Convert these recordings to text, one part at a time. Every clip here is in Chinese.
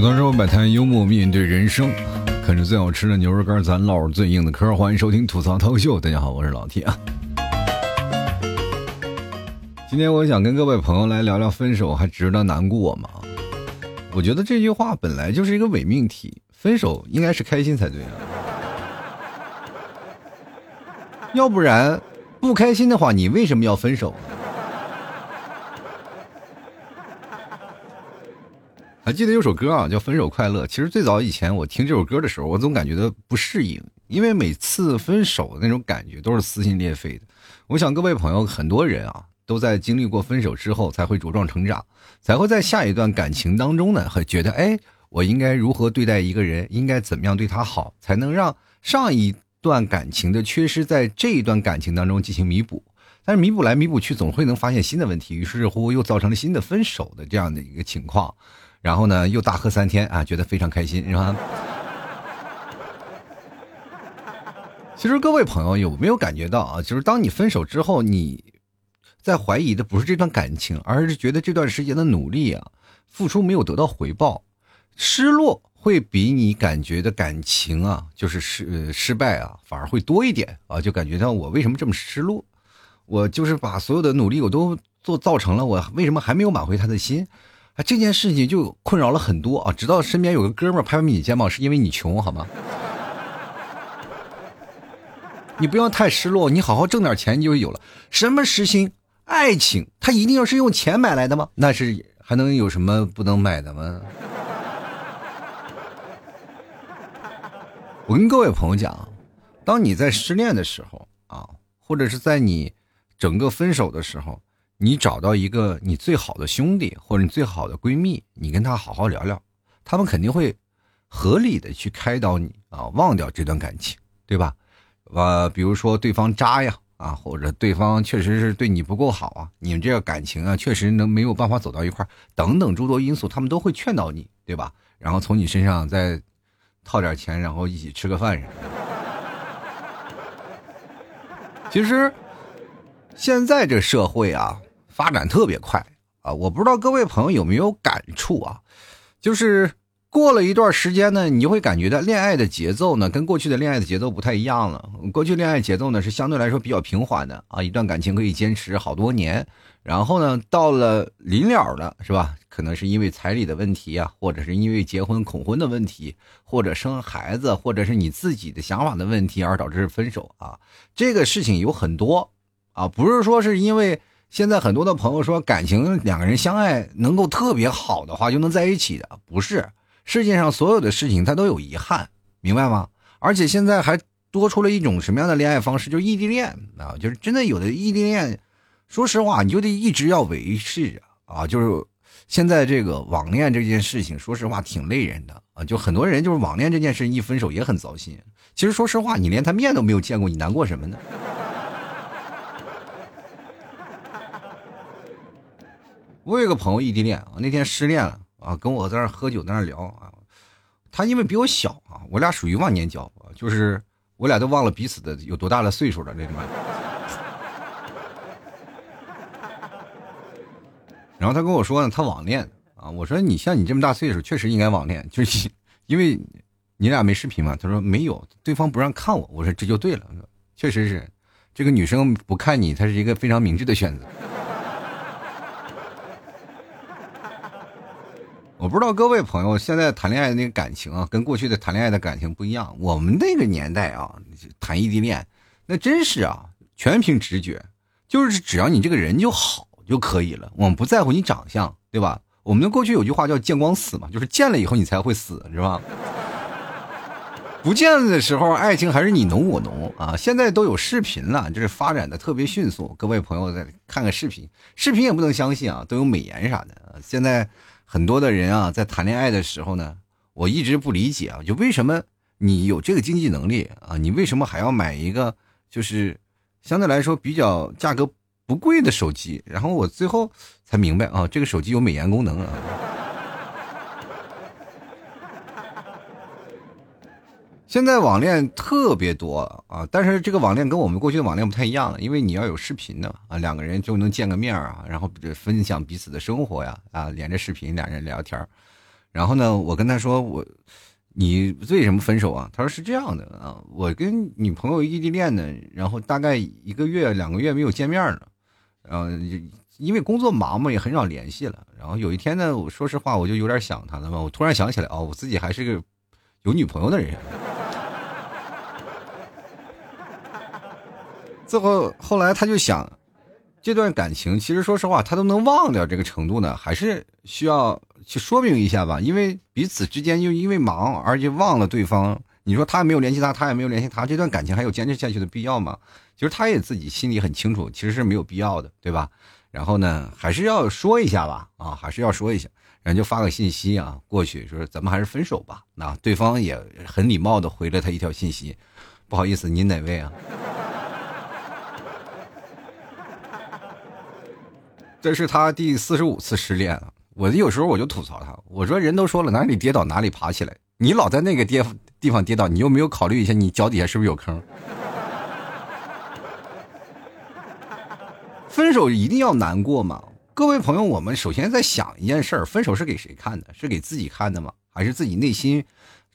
吐槽生活摆摊，幽默面对人生，啃着最好吃的牛肉干，咱唠着最硬的嗑。欢迎收听吐槽涛秀，大家好，我是老铁啊。今天我想跟各位朋友来聊聊分手还值得难过吗？我觉得这句话本来就是一个伪命题，分手应该是开心才对啊。要不然不开心的话，你为什么要分手？还记得有首歌啊，叫《分手快乐》。其实最早以前我听这首歌的时候，我总感觉到不适应，因为每次分手的那种感觉都是撕心裂肺的。我想各位朋友，很多人啊都在经历过分手之后，才会茁壮成长，才会在下一段感情当中呢，会觉得哎，我应该如何对待一个人，应该怎么样对他好，才能让上一段感情的缺失在这一段感情当中进行弥补。但是弥补来弥补去，总会能发现新的问题，于是乎又造成了新的分手的这样的一个情况。然后呢，又大喝三天啊，觉得非常开心，是吧？其实各位朋友有没有感觉到啊？就是当你分手之后，你在怀疑的不是这段感情，而是觉得这段时间的努力啊，付出没有得到回报，失落会比你感觉的感情啊，就是失失败啊，反而会多一点啊，就感觉到我为什么这么失落？我就是把所有的努力我都做造成了，我为什么还没有挽回他的心？啊，这件事情就困扰了很多啊！直到身边有个哥们拍拍你肩膀，是因为你穷，好吗？你不要太失落，你好好挣点钱，就有了。什么实心爱情？它一定要是用钱买来的吗？那是还能有什么不能买的吗？我跟各位朋友讲，当你在失恋的时候啊，或者是在你整个分手的时候。你找到一个你最好的兄弟或者你最好的闺蜜，你跟他好好聊聊，他们肯定会合理的去开导你啊，忘掉这段感情，对吧？呃，比如说对方渣呀，啊，或者对方确实是对你不够好啊，你们这个感情啊，确实能没有办法走到一块等等诸多因素，他们都会劝导你，对吧？然后从你身上再套点钱，然后一起吃个饭什么的。其实现在这社会啊。发展特别快啊！我不知道各位朋友有没有感触啊？就是过了一段时间呢，你就会感觉到恋爱的节奏呢，跟过去的恋爱的节奏不太一样了。过去恋爱节奏呢是相对来说比较平缓的啊，一段感情可以坚持好多年。然后呢，到了临了了，是吧？可能是因为彩礼的问题啊，或者是因为结婚恐婚的问题，或者生孩子，或者是你自己的想法的问题而导致分手啊。这个事情有很多啊，不是说是因为。现在很多的朋友说，感情两个人相爱能够特别好的话就能在一起的，不是世界上所有的事情它都有遗憾，明白吗？而且现在还多出了一种什么样的恋爱方式，就是异地恋啊，就是真的有的异地恋，说实话你就得一直要维持啊，就是现在这个网恋这件事情，说实话挺累人的啊，就很多人就是网恋这件事一分手也很糟心。其实说实话，你连他面都没有见过，你难过什么呢？我有个朋友异地恋啊，那天失恋了啊，跟我在那喝酒，在那聊啊。他因为比我小啊，我俩属于忘年交，就是我俩都忘了彼此的有多大的岁数了，这他妈。然后他跟我说呢，他网恋啊。我说你像你这么大岁数，确实应该网恋，就是因为你俩没视频嘛。他说没有，对方不让看我。我说这就对了，确实是，这个女生不看你，她是一个非常明智的选择。我不知道各位朋友现在谈恋爱的那个感情啊，跟过去的谈恋爱的感情不一样。我们那个年代啊，谈异地恋，那真是啊，全凭直觉，就是只要你这个人就好就可以了，我们不在乎你长相，对吧？我们的过去有句话叫“见光死”嘛，就是见了以后你才会死，是吧？不见的时候，爱情还是你浓我浓啊。现在都有视频了，就是发展的特别迅速。各位朋友再看看视频，视频也不能相信啊，都有美颜啥的。现在。很多的人啊，在谈恋爱的时候呢，我一直不理解啊，就为什么你有这个经济能力啊，你为什么还要买一个就是相对来说比较价格不贵的手机？然后我最后才明白啊，这个手机有美颜功能啊。现在网恋特别多啊，但是这个网恋跟我们过去的网恋不太一样了，因为你要有视频的啊，两个人就能见个面啊，然后分享彼此的生活呀啊，连着视频，两人聊天然后呢，我跟他说我。你为什么分手啊？他说是这样的啊，我跟女朋友异地恋呢，然后大概一个月两个月没有见面了，然后因为工作忙嘛，也很少联系了。然后有一天呢，我说实话，我就有点想他了嘛。我突然想起来，哦，我自己还是个有女朋友的人。最后后来他就想，这段感情其实说实话，他都能忘掉这个程度呢，还是需要。去说明一下吧，因为彼此之间又因为忙，而且忘了对方。你说他也没有联系他，他也没有联系他，这段感情还有坚持下去的必要吗？其实他也自己心里很清楚，其实是没有必要的，对吧？然后呢，还是要说一下吧，啊，还是要说一下，然后就发个信息啊，过去说咱们还是分手吧。那对方也很礼貌的回了他一条信息，不好意思，您哪位啊？这是他第四十五次失恋了。我有时候我就吐槽他，我说人都说了哪里跌倒哪里爬起来，你老在那个跌地方跌倒，你又没有考虑一下你脚底下是不是有坑？分手一定要难过吗？各位朋友，我们首先在想一件事：分手是给谁看的？是给自己看的吗？还是自己内心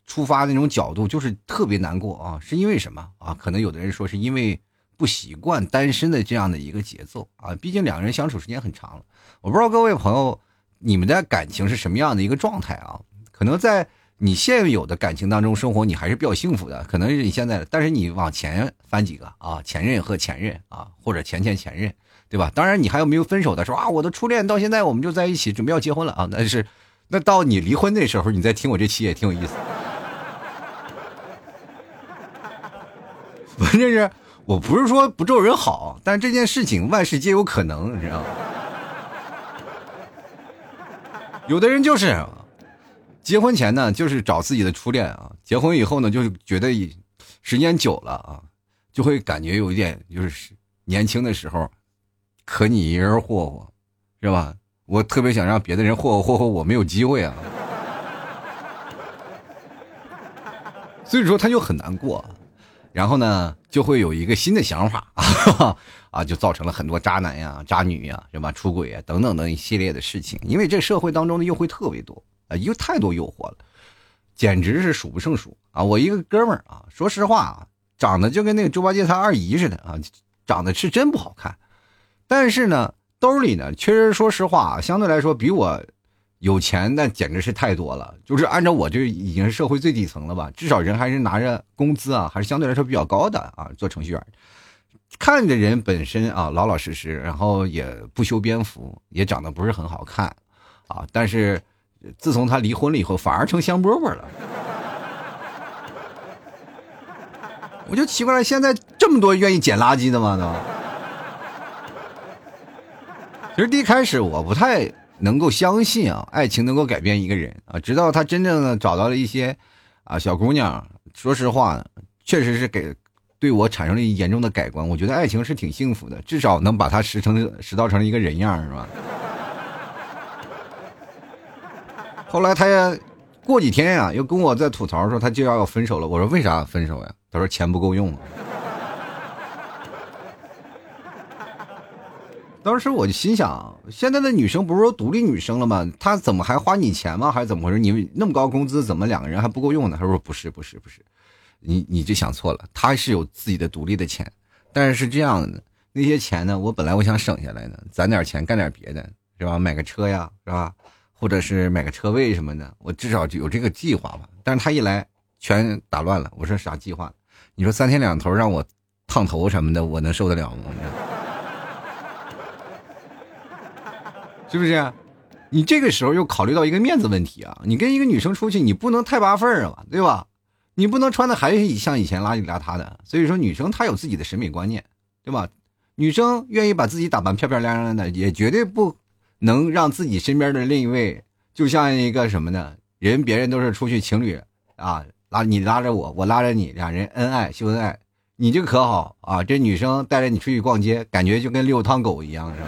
出发那种角度就是特别难过啊？是因为什么啊？可能有的人说是因为不习惯单身的这样的一个节奏啊，毕竟两个人相处时间很长了。我不知道各位朋友。你们的感情是什么样的一个状态啊？可能在你现有的感情当中生活，你还是比较幸福的。可能是你现在，但是你往前翻几个啊，前任和前任啊，或者前前前任，对吧？当然，你还有没有分手的？说啊，我的初恋到现在我们就在一起，准备要结婚了啊。那是，那到你离婚那时候，你再听我这期也挺有意思。反正是，我不是说不咒人好，但这件事情万事皆有可能，你知道吗？有的人就是结婚前呢，就是找自己的初恋啊；结婚以后呢，就是觉得时间久了啊，就会感觉有一点，就是年轻的时候可你一人霍霍，是吧？我特别想让别的人霍霍霍霍，我没有机会啊，所以说他就很难过，然后呢，就会有一个新的想法啊。啊，就造成了很多渣男呀、渣女呀，是吧？出轨啊等等等一系列的事情。因为这社会当中的诱惑特别多啊，有太多诱惑了，简直是数不胜数啊！我一个哥们儿啊，说实话啊，长得就跟那个猪八戒他二姨似的啊，长得是真不好看。但是呢，兜里呢，确实说实话，相对来说比我有钱，那简直是太多了。就是按照我这已经是社会最底层了吧，至少人还是拿着工资啊，还是相对来说比较高的啊，做程序员。看着人本身啊老老实实，然后也不修边幅，也长得不是很好看，啊，但是自从他离婚了以后，反而成香饽饽了。我就奇怪了，现在这么多愿意捡垃圾的吗？都。其实第一开始我不太能够相信啊，爱情能够改变一个人啊，直到他真正的找到了一些啊小姑娘，说实话，确实是给。对我产生了严重的改观，我觉得爱情是挺幸福的，至少能把它拾成拾到成一个人样，是吧？后来他过几天呀，又跟我在吐槽说他就要要分手了。我说为啥分手呀？他说钱不够用。当时我就心想，现在的女生不是说独立女生了吗？她怎么还花你钱吗？还是怎么回事？你们那么高工资，怎么两个人还不够用呢？他说不是，不是，不是。你你就想错了，她是有自己的独立的钱，但是是这样的，那些钱呢，我本来我想省下来的，攒点钱干点别的，是吧？买个车呀，是吧？或者是买个车位什么的，我至少就有这个计划吧。但是她一来，全打乱了。我说啥计划？你说三天两头让我烫头什么的，我能受得了吗？是不是？你这个时候又考虑到一个面子问题啊！你跟一个女生出去，你不能太扒份儿啊，对吧？你不能穿的还像以前邋里邋遢的，所以说女生她有自己的审美观念，对吧？女生愿意把自己打扮漂漂亮亮的，也绝对不能让自己身边的另一位就像一个什么呢？人别人都是出去情侣啊，拉你拉着我，我拉着你，两人恩爱秀恩爱，你这可好啊？这女生带着你出去逛街，感觉就跟遛汤狗一样，是吧？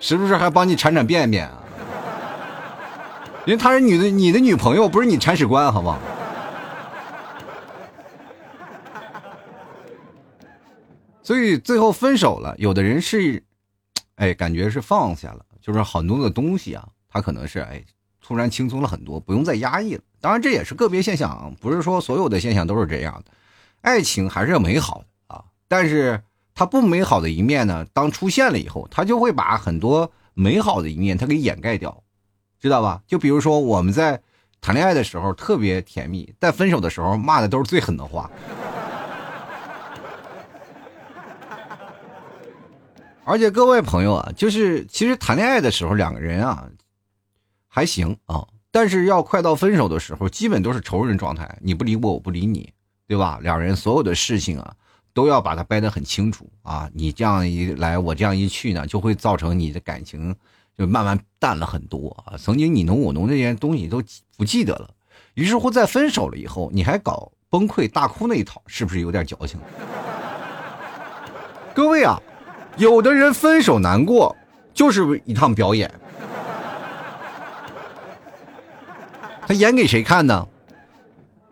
时不时还帮你铲铲便便啊？因为她是女的，你的女朋友不是你铲屎官，好不好？所以最后分手了。有的人是，哎，感觉是放下了，就是很多的东西啊，他可能是哎突然轻松了很多，不用再压抑了。当然这也是个别现象啊，不是说所有的现象都是这样的。爱情还是要美好的啊，但是它不美好的一面呢，当出现了以后，它就会把很多美好的一面它给掩盖掉，知道吧？就比如说我们在谈恋爱的时候特别甜蜜，但分手的时候骂的都是最狠的话。而且各位朋友啊，就是其实谈恋爱的时候两个人啊还行啊，但是要快到分手的时候，基本都是仇人状态，你不理我，我不理你。对吧？两人所有的事情啊，都要把它掰得很清楚啊。你这样一来，我这样一去呢，就会造成你的感情就慢慢淡了很多啊。曾经你侬我侬这些东西都不记得了，于是乎在分手了以后，你还搞崩溃大哭那一套，是不是有点矫情？各位啊，有的人分手难过就是一趟表演，他演给谁看呢？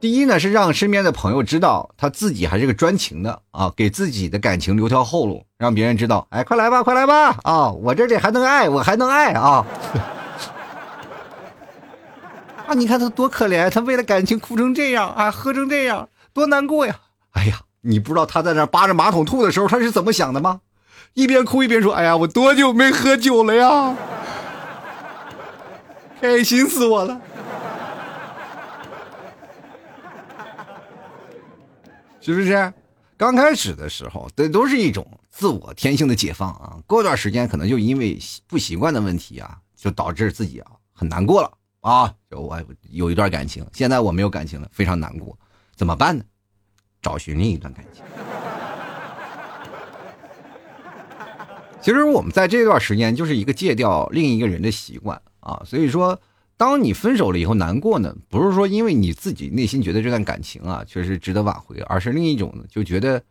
第一呢，是让身边的朋友知道他自己还是个专情的啊，给自己的感情留条后路，让别人知道，哎，快来吧，快来吧，啊，我这里还能爱，我还能爱啊！啊，你看他多可怜，他为了感情哭成这样啊，喝成这样，多难过呀！哎呀，你不知道他在那扒着马桶吐的时候他是怎么想的吗？一边哭一边说，哎呀，我多久没喝酒了呀？开心死我了！是不是？刚开始的时候，这都是一种自我天性的解放啊。过段时间，可能就因为不习惯的问题啊，就导致自己啊很难过了啊。就我有一段感情，现在我没有感情了，非常难过，怎么办呢？找寻另一段感情。其实我们在这段时间就是一个戒掉另一个人的习惯啊，所以说。当你分手了以后难过呢，不是说因为你自己内心觉得这段感情啊确实值得挽回，而是另一种呢，就觉得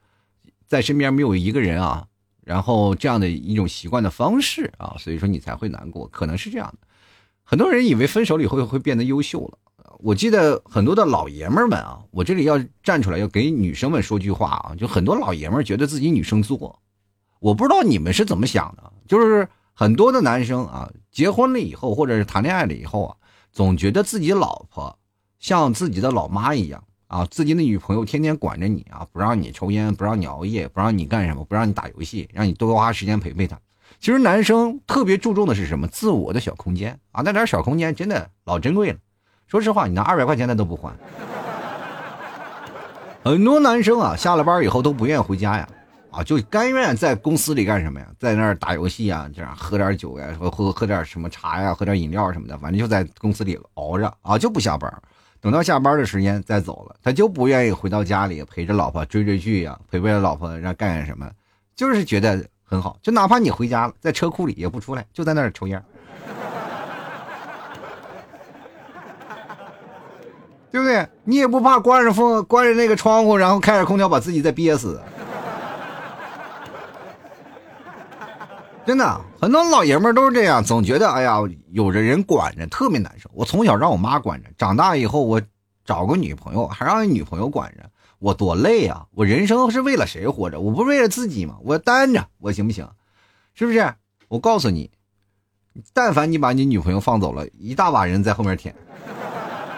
在身边没有一个人啊，然后这样的一种习惯的方式啊，所以说你才会难过，可能是这样的。很多人以为分手了以后会变得优秀了，我记得很多的老爷们们啊，我这里要站出来要给女生们说句话啊，就很多老爷们觉得自己女生作，我不知道你们是怎么想的，就是。很多的男生啊，结婚了以后，或者是谈恋爱了以后啊，总觉得自己老婆像自己的老妈一样啊，自己的女朋友天天管着你啊，不让你抽烟，不让你熬夜，不让你干什么，不让你打游戏，让你多花时间陪陪她。其实男生特别注重的是什么？自我的小空间啊，那点小空间真的老珍贵了。说实话，你拿二百块钱他都不还。很多男生啊，下了班以后都不愿意回家呀。啊，就甘愿在公司里干什么呀？在那儿打游戏啊，这样喝点酒呀，喝喝喝点什么茶呀，喝点饮料什么的，反正就在公司里熬着啊，就不下班。等到下班的时间再走了，他就不愿意回到家里陪着老婆追追剧呀，陪陪老婆让干干什么，就是觉得很好。就哪怕你回家了，在车库里也不出来，就在那儿抽烟，对不对？你也不怕关着风，关着那个窗户，然后开着空调把自己再憋死。真的，很多老爷们都是这样，总觉得哎呀，有着人管着特别难受。我从小让我妈管着，长大以后我找个女朋友，还让女朋友管着，我多累啊！我人生是为了谁活着？我不是为了自己吗？我单着，我行不行？是不是？我告诉你，但凡你把你女朋友放走了，一大把人在后面舔。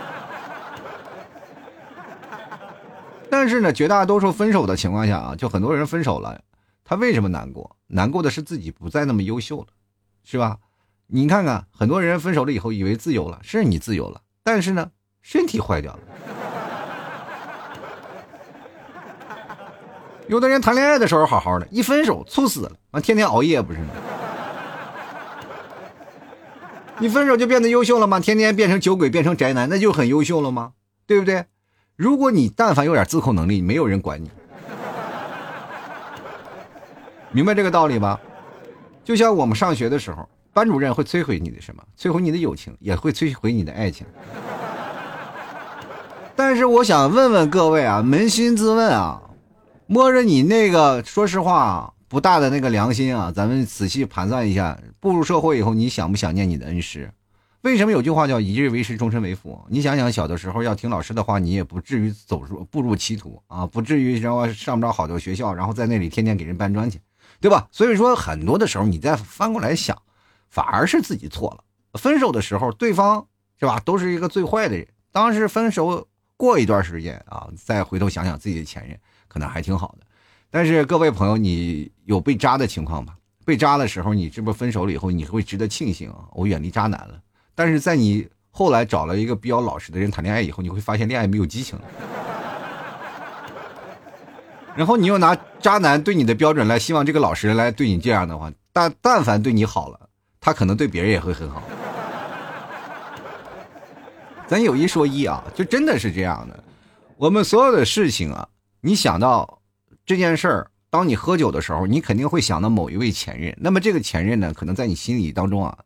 但是呢，绝大多数分手的情况下啊，就很多人分手了。他为什么难过？难过的是自己不再那么优秀了，是吧？你看看，很多人分手了以后以为自由了，是你自由了，但是呢，身体坏掉了。有的人谈恋爱的时候好好的，一分手猝死了，完天天熬夜不是吗？你分手就变得优秀了吗？天天变成酒鬼，变成宅男，那就很优秀了吗？对不对？如果你但凡有点自控能力，没有人管你。明白这个道理吧？就像我们上学的时候，班主任会摧毁你的什么？摧毁你的友情，也会摧毁你的爱情。但是我想问问各位啊，扪心自问啊，摸着你那个说实话不大的那个良心啊，咱们仔细盘算一下，步入社会以后，你想不想念你的恩师？为什么有句话叫一日为师，终身为父？你想想，小的时候要听老师的话，你也不至于走入步入歧途啊，不至于然后上不着好的学校，然后在那里天天给人搬砖去。对吧？所以说，很多的时候你再翻过来想，反而是自己错了分手的时候，对方是吧，都是一个最坏的人。当时分手过一段时间啊，再回头想想自己的前任，可能还挺好的。但是各位朋友，你有被渣的情况吗？被渣的时候，你这不是分手了以后，你会值得庆幸啊，我远离渣男了。但是在你后来找了一个比较老实的人谈恋爱以后，你会发现恋爱没有激情了。然后你又拿渣男对你的标准来，希望这个老实人来对你这样的话，但但凡对你好了，他可能对别人也会很好。咱有一说一啊，就真的是这样的。我们所有的事情啊，你想到这件事儿，当你喝酒的时候，你肯定会想到某一位前任。那么这个前任呢，可能在你心里当中啊，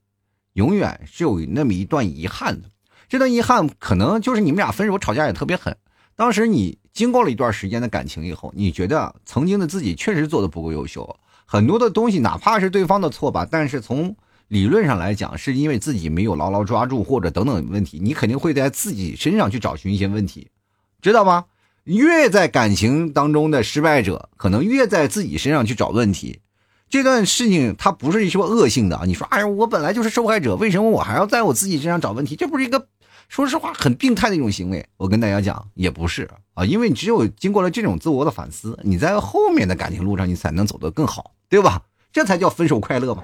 永远是有那么一段遗憾的。这段遗憾可能就是你们俩分手吵架也特别狠。当时你经过了一段时间的感情以后，你觉得曾经的自己确实做的不够优秀，很多的东西哪怕是对方的错吧，但是从理论上来讲，是因为自己没有牢牢抓住或者等等问题，你肯定会在自己身上去找寻一些问题，知道吗？越在感情当中的失败者，可能越在自己身上去找问题。这段事情它不是说恶性的，你说哎呀，我本来就是受害者，为什么我还要在我自己身上找问题？这不是一个。说实话，很病态的一种行为。我跟大家讲，也不是啊，因为你只有经过了这种自我的反思，你在后面的感情路上，你才能走得更好，对吧？这才叫分手快乐嘛。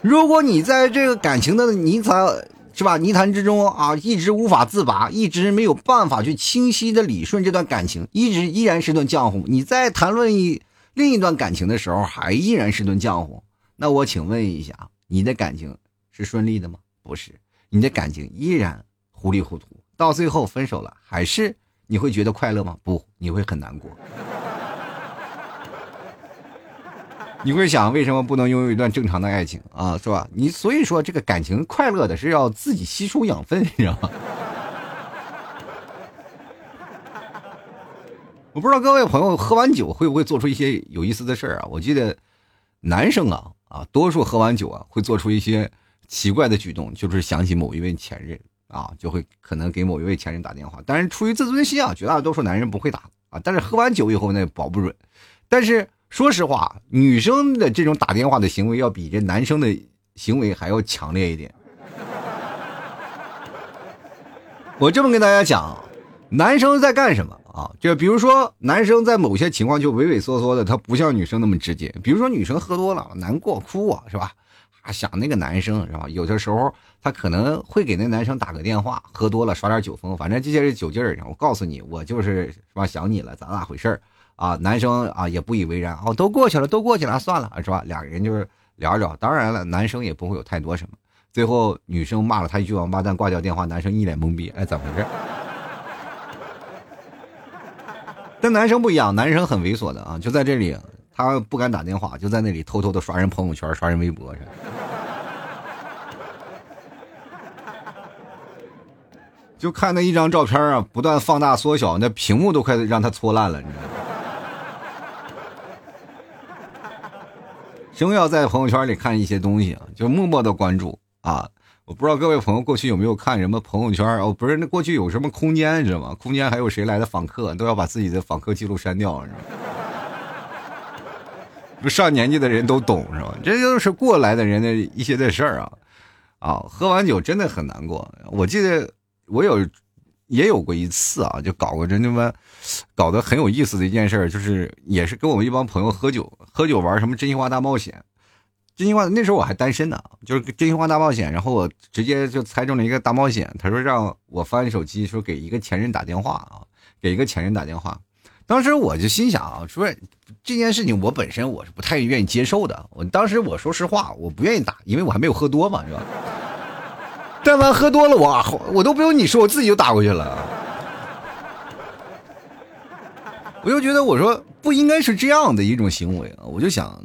如果你在这个感情的泥潭，是吧？泥潭之中啊，一直无法自拔，一直没有办法去清晰的理顺这段感情，一直依然是顿浆糊。你在谈论一另一段感情的时候，还依然是顿浆糊。那我请问一下，你的感情是顺利的吗？不是。你的感情依然糊里糊涂，到最后分手了，还是你会觉得快乐吗？不，你会很难过。你会想，为什么不能拥有一段正常的爱情啊？是吧？你所以说，这个感情快乐的是要自己吸收养分，你知道吗？我不知道各位朋友喝完酒会不会做出一些有意思的事儿啊？我记得男生啊啊，多数喝完酒啊会做出一些。奇怪的举动就是想起某一位前任啊，就会可能给某一位前任打电话。但是出于自尊心啊，绝大多数男人不会打啊。但是喝完酒以后那保不准。但是说实话，女生的这种打电话的行为要比这男生的行为还要强烈一点。我这么跟大家讲，男生在干什么啊？就比如说男生在某些情况就畏畏缩缩的，他不像女生那么直接。比如说女生喝多了难过哭啊，是吧？想那个男生是吧？有的时候他可能会给那男生打个电话，喝多了耍点酒疯，反正这些是酒劲儿。我告诉你，我就是是吧？想你了，咱咋回事儿啊？男生啊也不以为然，哦，都过去了，都过去了，算了，是吧？俩人就是聊着。当然了，男生也不会有太多什么。最后女生骂了他一句王八蛋，挂掉电话，男生一脸懵逼，哎，怎么回事？但男生不一样，男生很猥琐的啊，就在这里。他不敢打电话，就在那里偷偷的刷人朋友圈、刷人微博，就看那一张照片啊，不断放大缩小，那屏幕都快让他搓烂了，你知道吗？生要在朋友圈里看一些东西啊，就默默的关注啊。我不知道各位朋友过去有没有看什么朋友圈哦，不是，那过去有什么空间，知道吗？空间还有谁来的访客，都要把自己的访客记录删掉，知道？不上年纪的人都懂是吧？这就是过来的人的一些的事儿啊，啊，喝完酒真的很难过。我记得我有也有过一次啊，就搞过这他妈搞得很有意思的一件事，就是也是跟我们一帮朋友喝酒，喝酒玩什么真心话大冒险。真心话那时候我还单身呢，就是真心话大冒险，然后我直接就猜中了一个大冒险。他说让我翻手机，说给一个前任打电话啊，给一个前任打电话。当时我就心想啊，说这件事情我本身我是不太愿意接受的。我当时我说实话，我不愿意打，因为我还没有喝多嘛，是吧？但凡喝多了，我我都不用你说，我自己就打过去了。我就觉得我说不应该是这样的一种行为啊，我就想，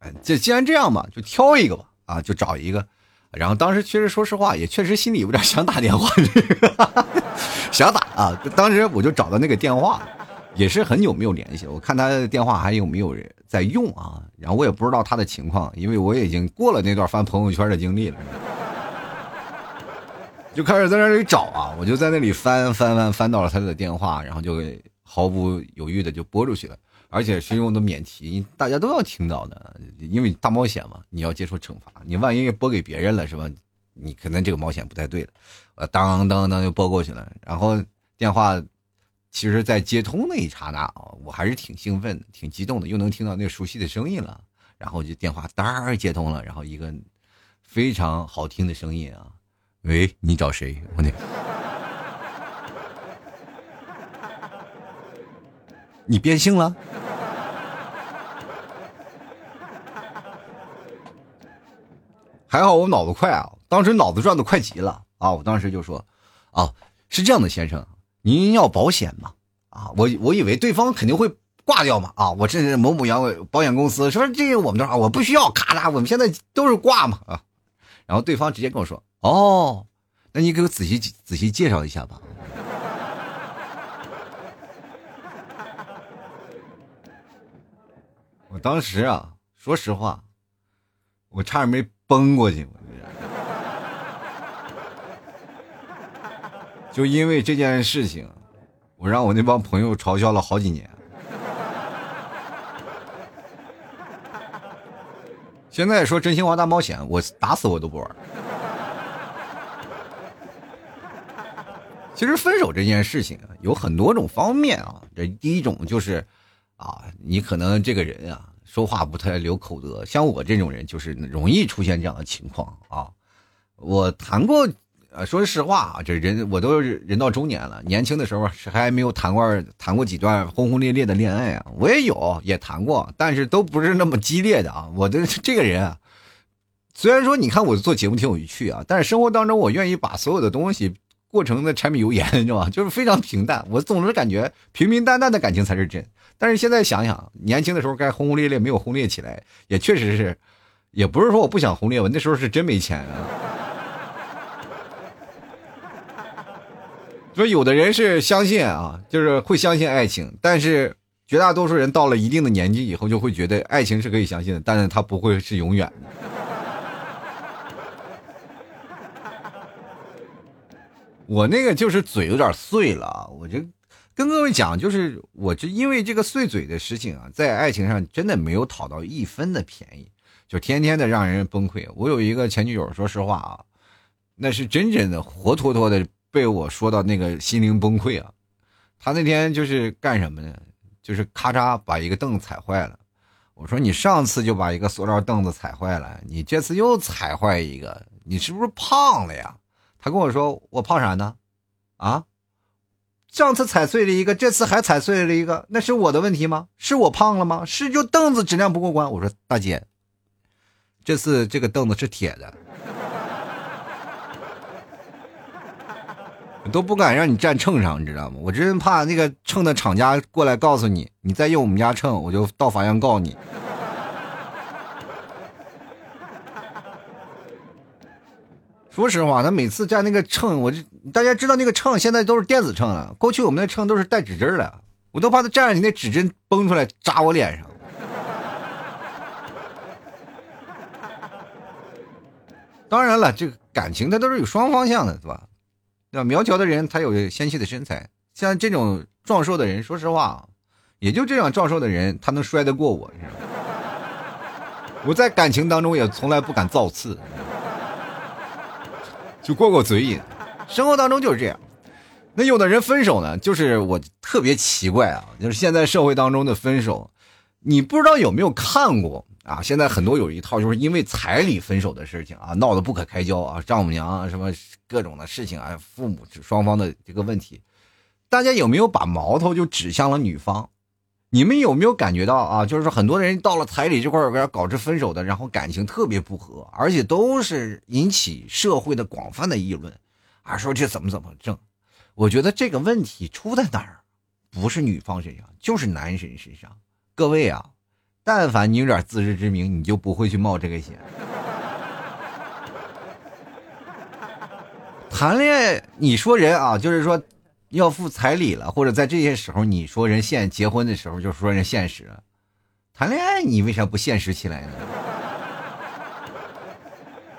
哎，这既然这样吧，就挑一个吧，啊，就找一个。然后当时确实说实话，也确实心里有点想打电话，想打啊。当时我就找到那个电话。也是很久没有联系，我看他的电话还有没有人在用啊？然后我也不知道他的情况，因为我已经过了那段翻朋友圈的经历了，就开始在那里找啊，我就在那里翻翻翻翻到了他的电话，然后就毫不犹豫的就拨出去了，而且是用的免提，大家都要听到的，因为大冒险嘛，你要接受惩罚，你万一拨给别人了是吧？你可能这个冒险不太对了，呃，当当当就拨过去了，然后电话，其实，在接通那一刹那啊，我还是挺兴奋的，挺激动的，又能听到那熟悉的声音了，然后就电话哒接通了，然后一个非常好听的声音啊，喂，你找谁？我那，你变性了？还好我脑子快啊，当时脑子转的快极了啊！我当时就说：“哦，是这样的，先生，您要保险吗？啊，我我以为对方肯定会挂掉嘛！啊，我这是某某阳保险公司，说这个我们这啊，我不需要，咔嚓，我们现在都是挂嘛啊！然后对方直接跟我说：哦，那你给我仔细仔细介绍一下吧。我当时啊，说实话，我差点没。崩过去，我这就因为这件事情，我让我那帮朋友嘲笑了好几年。现在说真心话大冒险，我打死我都不玩。其实分手这件事情有很多种方面啊，这第一种就是，啊，你可能这个人啊。说话不太留口德，像我这种人就是容易出现这样的情况啊。我谈过，呃，说实话啊，这人我都人到中年了，年轻的时候是还没有谈过谈过几段轰轰烈烈的恋爱啊。我也有，也谈过，但是都不是那么激烈的啊。我的这个人啊，虽然说你看我做节目挺有趣啊，但是生活当中我愿意把所有的东西过成的柴米油盐，你知道吧？就是非常平淡。我总是感觉平平淡淡的感情才是真。但是现在想想，年轻的时候该轰轰烈烈没有轰烈起来，也确实是，也不是说我不想轰烈，我那时候是真没钱啊。说有的人是相信啊，就是会相信爱情，但是绝大多数人到了一定的年纪以后，就会觉得爱情是可以相信的，但是它不会是永远的。我那个就是嘴有点碎了，我这。跟各位讲，就是我就因为这个碎嘴的事情啊，在爱情上真的没有讨到一分的便宜，就天天的让人崩溃。我有一个前女友，说实话啊，那是真正的活脱脱的被我说到那个心灵崩溃啊。他那天就是干什么呢？就是咔嚓把一个凳子踩坏了。我说你上次就把一个塑料凳子踩坏了，你这次又踩坏一个，你是不是胖了呀？他跟我说我胖啥呢？啊？上次踩碎了一个，这次还踩碎了一个，那是我的问题吗？是我胖了吗？是就凳子质量不过关？我说大姐，这次这个凳子是铁的，都不敢让你站秤上，你知道吗？我真怕那个秤的厂家过来告诉你，你再用我们家秤，我就到法院告你。说实话，他每次站那个秤，我就大家知道那个秤现在都是电子秤了。过去我们那秤都是带指针的，我都怕他站上你那指针崩出来扎我脸上。当然了，这个感情它都是有双方向的，对吧？那苗条的人他有纤细的身材，像这种壮硕的人，说实话，也就这样壮硕的人，他能摔得过我。我在感情当中也从来不敢造次。就过过嘴瘾，生活当中就是这样。那有的人分手呢，就是我特别奇怪啊，就是现在社会当中的分手，你不知道有没有看过啊？现在很多有一套，就是因为彩礼分手的事情啊，闹得不可开交啊，丈母娘什么各种的事情啊，父母双方的这个问题，大家有没有把矛头就指向了女方？你们有没有感觉到啊？就是说，很多人到了彩礼这块儿，搞致分手的，然后感情特别不和，而且都是引起社会的广泛的议论，啊，说这怎么怎么挣？我觉得这个问题出在哪儿？不是女方身上，就是男神身上。各位啊，但凡你有点自知之明，你就不会去冒这个险。谈恋爱，你说人啊，就是说。要付彩礼了，或者在这些时候，你说人现结婚的时候就说人现实，谈恋爱你为啥不现实起来呢？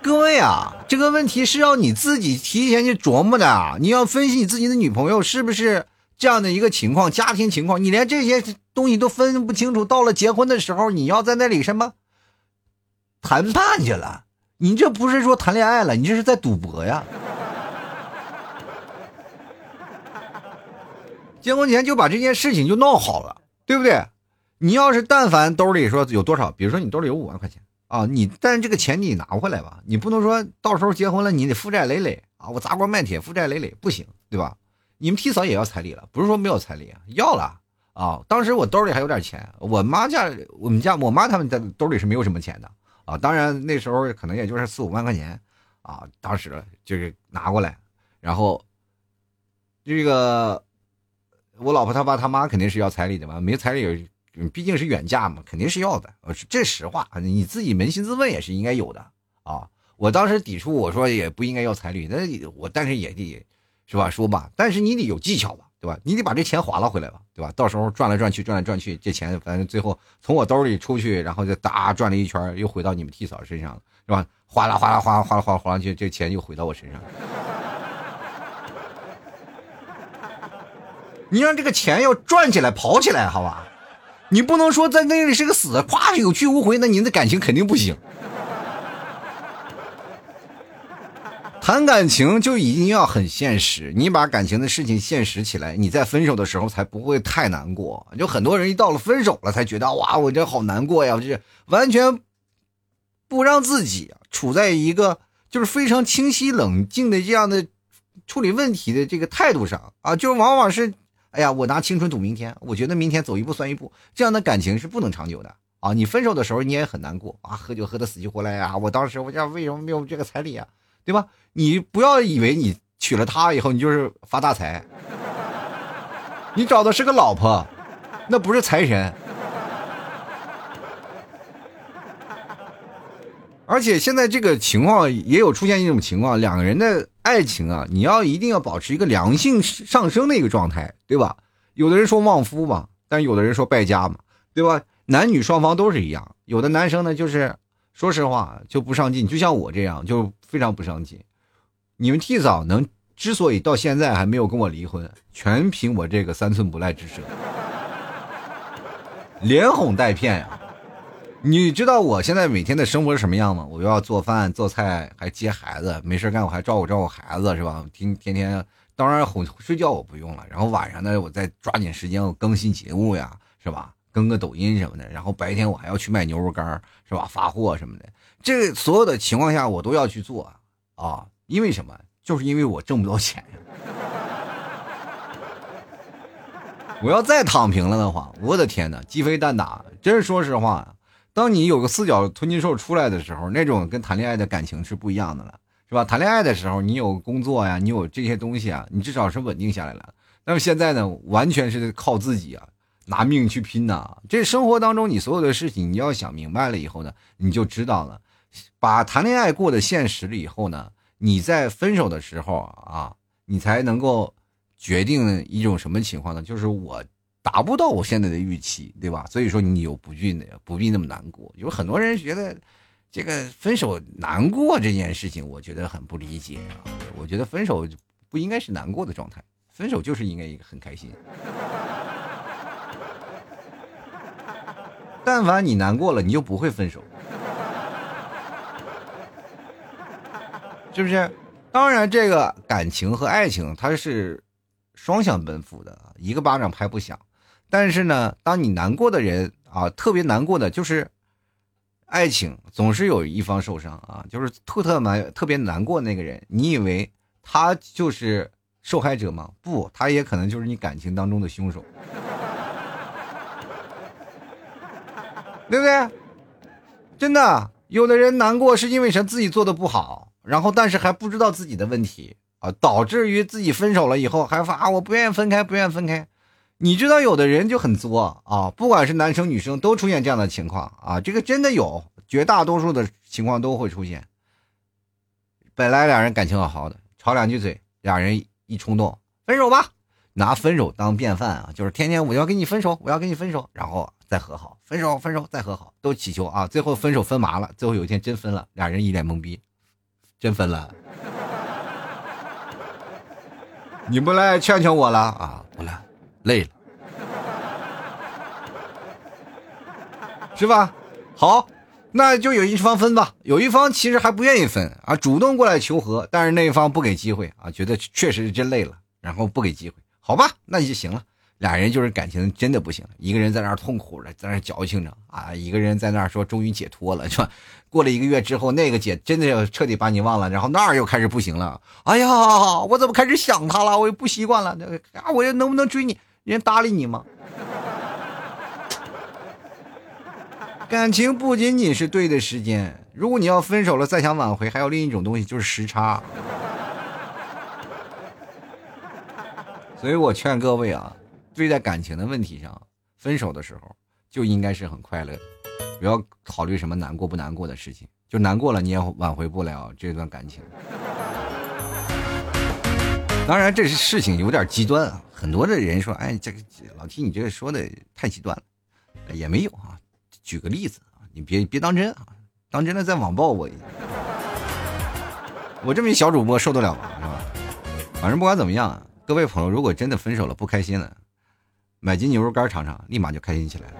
各位啊，这个问题是要你自己提前去琢磨的。你要分析你自己的女朋友是不是这样的一个情况，家庭情况，你连这些东西都分不清楚，到了结婚的时候，你要在那里什么谈判去了，你这不是说谈恋爱了，你这是在赌博呀。结婚前就把这件事情就闹好了，对不对？你要是但凡兜里说有多少，比如说你兜里有五万块钱啊，你但是这个钱你拿回来吧，你不能说到时候结婚了你得负债累累啊，我砸锅卖铁负债累累不行，对吧？你们替嫂也要彩礼了，不是说没有彩礼，要了啊。当时我兜里还有点钱，我妈家我们家我妈他们在兜里是没有什么钱的啊。当然那时候可能也就是四五万块钱啊，当时就是拿过来，然后这个。我老婆他爸他妈肯定是要彩礼的嘛，没彩礼，毕竟是远嫁嘛，肯定是要的。这实话，你自己扪心自问也是应该有的啊。我当时抵触，我说也不应该要彩礼，那我但是也得，是吧？说吧，但是你得有技巧吧，对吧？你得把这钱划拉回来吧，对吧？到时候转来转去，转来转去，这钱反正最后从我兜里出去，然后就哒转了一圈，又回到你们替嫂身上了，是吧？哗啦哗啦哗啦哗啦哗啦哗啦，这钱又回到我身上。你让这个钱要转起来、跑起来，好吧？你不能说在那里是个死，咵有去无回，那您的感情肯定不行。谈感情就一定要很现实，你把感情的事情现实起来，你在分手的时候才不会太难过。就很多人一到了分手了，才觉得哇，我这好难过呀！就是完全不让自己处在一个就是非常清晰冷静的这样的处理问题的这个态度上啊，就往往是。哎呀，我拿青春赌明天，我觉得明天走一步算一步，这样的感情是不能长久的啊！你分手的时候你也很难过啊，喝酒喝的死去活来呀！我当时我家为什么没有这个彩礼啊？对吧？你不要以为你娶了她以后你就是发大财，你找的是个老婆，那不是财神。而且现在这个情况也有出现一种情况，两个人的爱情啊，你要一定要保持一个良性上升的一个状态，对吧？有的人说旺夫嘛，但有的人说败家嘛，对吧？男女双方都是一样，有的男生呢，就是说实话就不上进，就像我这样，就非常不上进。你们替嫂能之所以到现在还没有跟我离婚，全凭我这个三寸不烂之舌，连哄带骗呀。你知道我现在每天的生活是什么样吗？我又要做饭做菜，还接孩子，没事干我还照顾照顾孩子，是吧？天天天，当然哄睡觉我不用了，然后晚上呢，我再抓紧时间我更新节目呀，是吧？更个抖音什么的，然后白天我还要去卖牛肉干，是吧？发货什么的，这所有的情况下我都要去做啊，因为什么？就是因为我挣不到钱呀。我要再躺平了的话，我的天哪，鸡飞蛋打，真说实话。当你有个四脚吞金兽出来的时候，那种跟谈恋爱的感情是不一样的了，是吧？谈恋爱的时候，你有工作呀，你有这些东西啊，你至少是稳定下来了。那么现在呢，完全是靠自己啊，拿命去拼呐。这生活当中，你所有的事情，你要想明白了以后呢，你就知道了。把谈恋爱过得现实了以后呢，你在分手的时候啊，你才能够决定一种什么情况呢？就是我。达不到我现在的预期，对吧？所以说你有不必的，不必那么难过。有很多人觉得，这个分手难过这件事情，我觉得很不理解啊。我觉得分手不应该是难过的状态，分手就是应该很开心。但凡你难过了，你就不会分手，是不是？当然，这个感情和爱情它是双向奔赴的，一个巴掌拍不响。但是呢，当你难过的人啊，特别难过的就是，爱情总是有一方受伤啊，就是特特难特别难过那个人，你以为他就是受害者吗？不，他也可能就是你感情当中的凶手，对不对？真的，有的人难过是因为啥？自己做的不好，然后但是还不知道自己的问题啊，导致于自己分手了以后还发啊，我不愿意分开，不愿意分开。你知道有的人就很作啊，不管是男生女生都出现这样的情况啊，这个真的有，绝大多数的情况都会出现。本来两人感情好好的，吵两句嘴，俩人一冲动分手吧，拿分手当便饭啊，就是天天我要跟你分手，我要跟你分手，然后再和好，分手分手再和好，都祈求啊，最后分手分麻了，最后有一天真分了，俩人一脸懵逼，真分了，你不来劝劝我了啊？不来。累了，是吧？好，那就有一方分吧，有一方其实还不愿意分啊，主动过来求和，但是那一方不给机会啊，觉得确实是真累了，然后不给机会，好吧，那就行了。俩人就是感情真的不行，一个人在那儿痛苦着，在那儿矫情着啊，一个人在那儿说终于解脱了，是吧？过了一个月之后，那个姐真的要彻底把你忘了，然后那儿又开始不行了。哎呀，我怎么开始想他了？我又不习惯了，啊，我又能不能追你？人搭理你吗？感情不仅仅是对的时间，如果你要分手了再想挽回，还有另一种东西就是时差。所以我劝各位啊。对待感情的问题上，分手的时候就应该是很快乐的，不要考虑什么难过不难过的事情。就难过了，你也挽回不了这段感情。当然，这是事情有点极端啊。很多的人说：“哎，这个老 T，你这个说的太极端了。”也没有啊。举个例子啊，你别别当真啊，当真的再网暴我一下。我这么一小主播受得了吗？是吧？反正不管怎么样，各位朋友，如果真的分手了不开心了。买斤牛肉干尝尝，立马就开心起来了。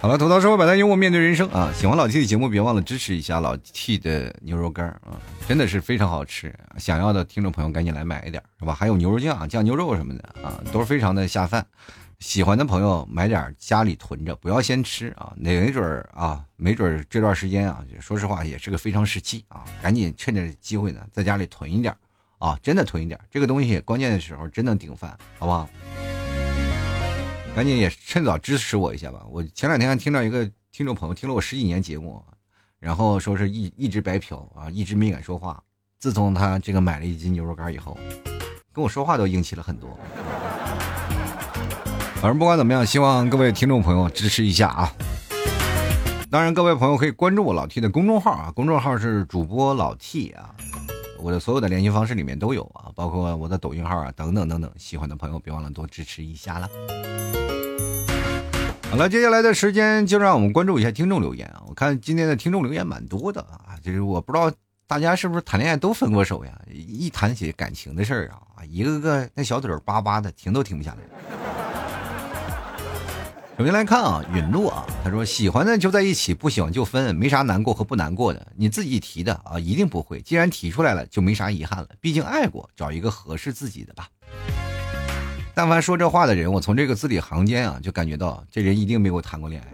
好了，吐槽社会百态，幽默面对人生啊！喜欢老 T 的节目，别忘了支持一下老 T 的牛肉干啊，真的是非常好吃。想要的听众朋友赶紧来买一点，是吧？还有牛肉酱、酱牛肉什么的啊，都是非常的下饭。喜欢的朋友买点家里囤着，不要先吃啊，哪没准啊，没准这段时间啊，说实话也是个非常时期啊，赶紧趁着机会呢，在家里囤一点。啊，真的囤一点，这个东西关键的时候真能顶饭，好不好？赶紧也趁早支持我一下吧。我前两天还听到一个听众朋友听了我十几年节目，然后说是一一直白嫖啊，一直没敢说话。自从他这个买了一斤牛肉干以后，跟我说话都硬气了很多。反正不管怎么样，希望各位听众朋友支持一下啊。当然，各位朋友可以关注我老 T 的公众号啊，公众号是主播老 T 啊。我的所有的联系方式里面都有啊，包括我的抖音号啊，等等等等，喜欢的朋友别忘了多支持一下了。好了，接下来的时间就让我们关注一下听众留言啊。我看今天的听众留言蛮多的啊，就是我不知道大家是不是谈恋爱都分过手呀？一谈起感情的事儿啊，一个个那小嘴巴巴的，停都停不下来。首先来看啊，允诺啊，他说喜欢的就在一起，不喜欢就分，没啥难过和不难过的，你自己提的啊，一定不会。既然提出来了，就没啥遗憾了。毕竟爱过，找一个合适自己的吧。但凡说这话的人，我从这个字里行间啊，就感觉到这人一定没有谈过恋爱。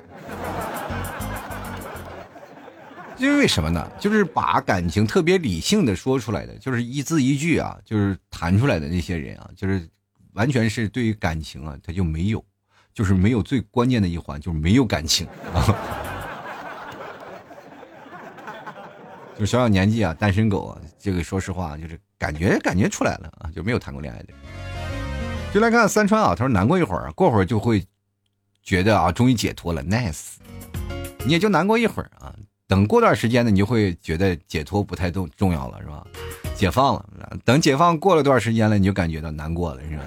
因为什么呢？就是把感情特别理性的说出来的，就是一字一句啊，就是谈出来的那些人啊，就是完全是对于感情啊，他就没有。就是没有最关键的一环，就是没有感情啊。就小小年纪啊，单身狗啊，这个说实话，就是感觉感觉出来了啊，就没有谈过恋爱的。就来看三川啊，他说难过一会儿，过会儿就会觉得啊，终于解脱了，nice。你也就难过一会儿啊，等过段时间呢，你就会觉得解脱不太重重要了，是吧？解放了，等解放过了段时间了，你就感觉到难过了，是吧？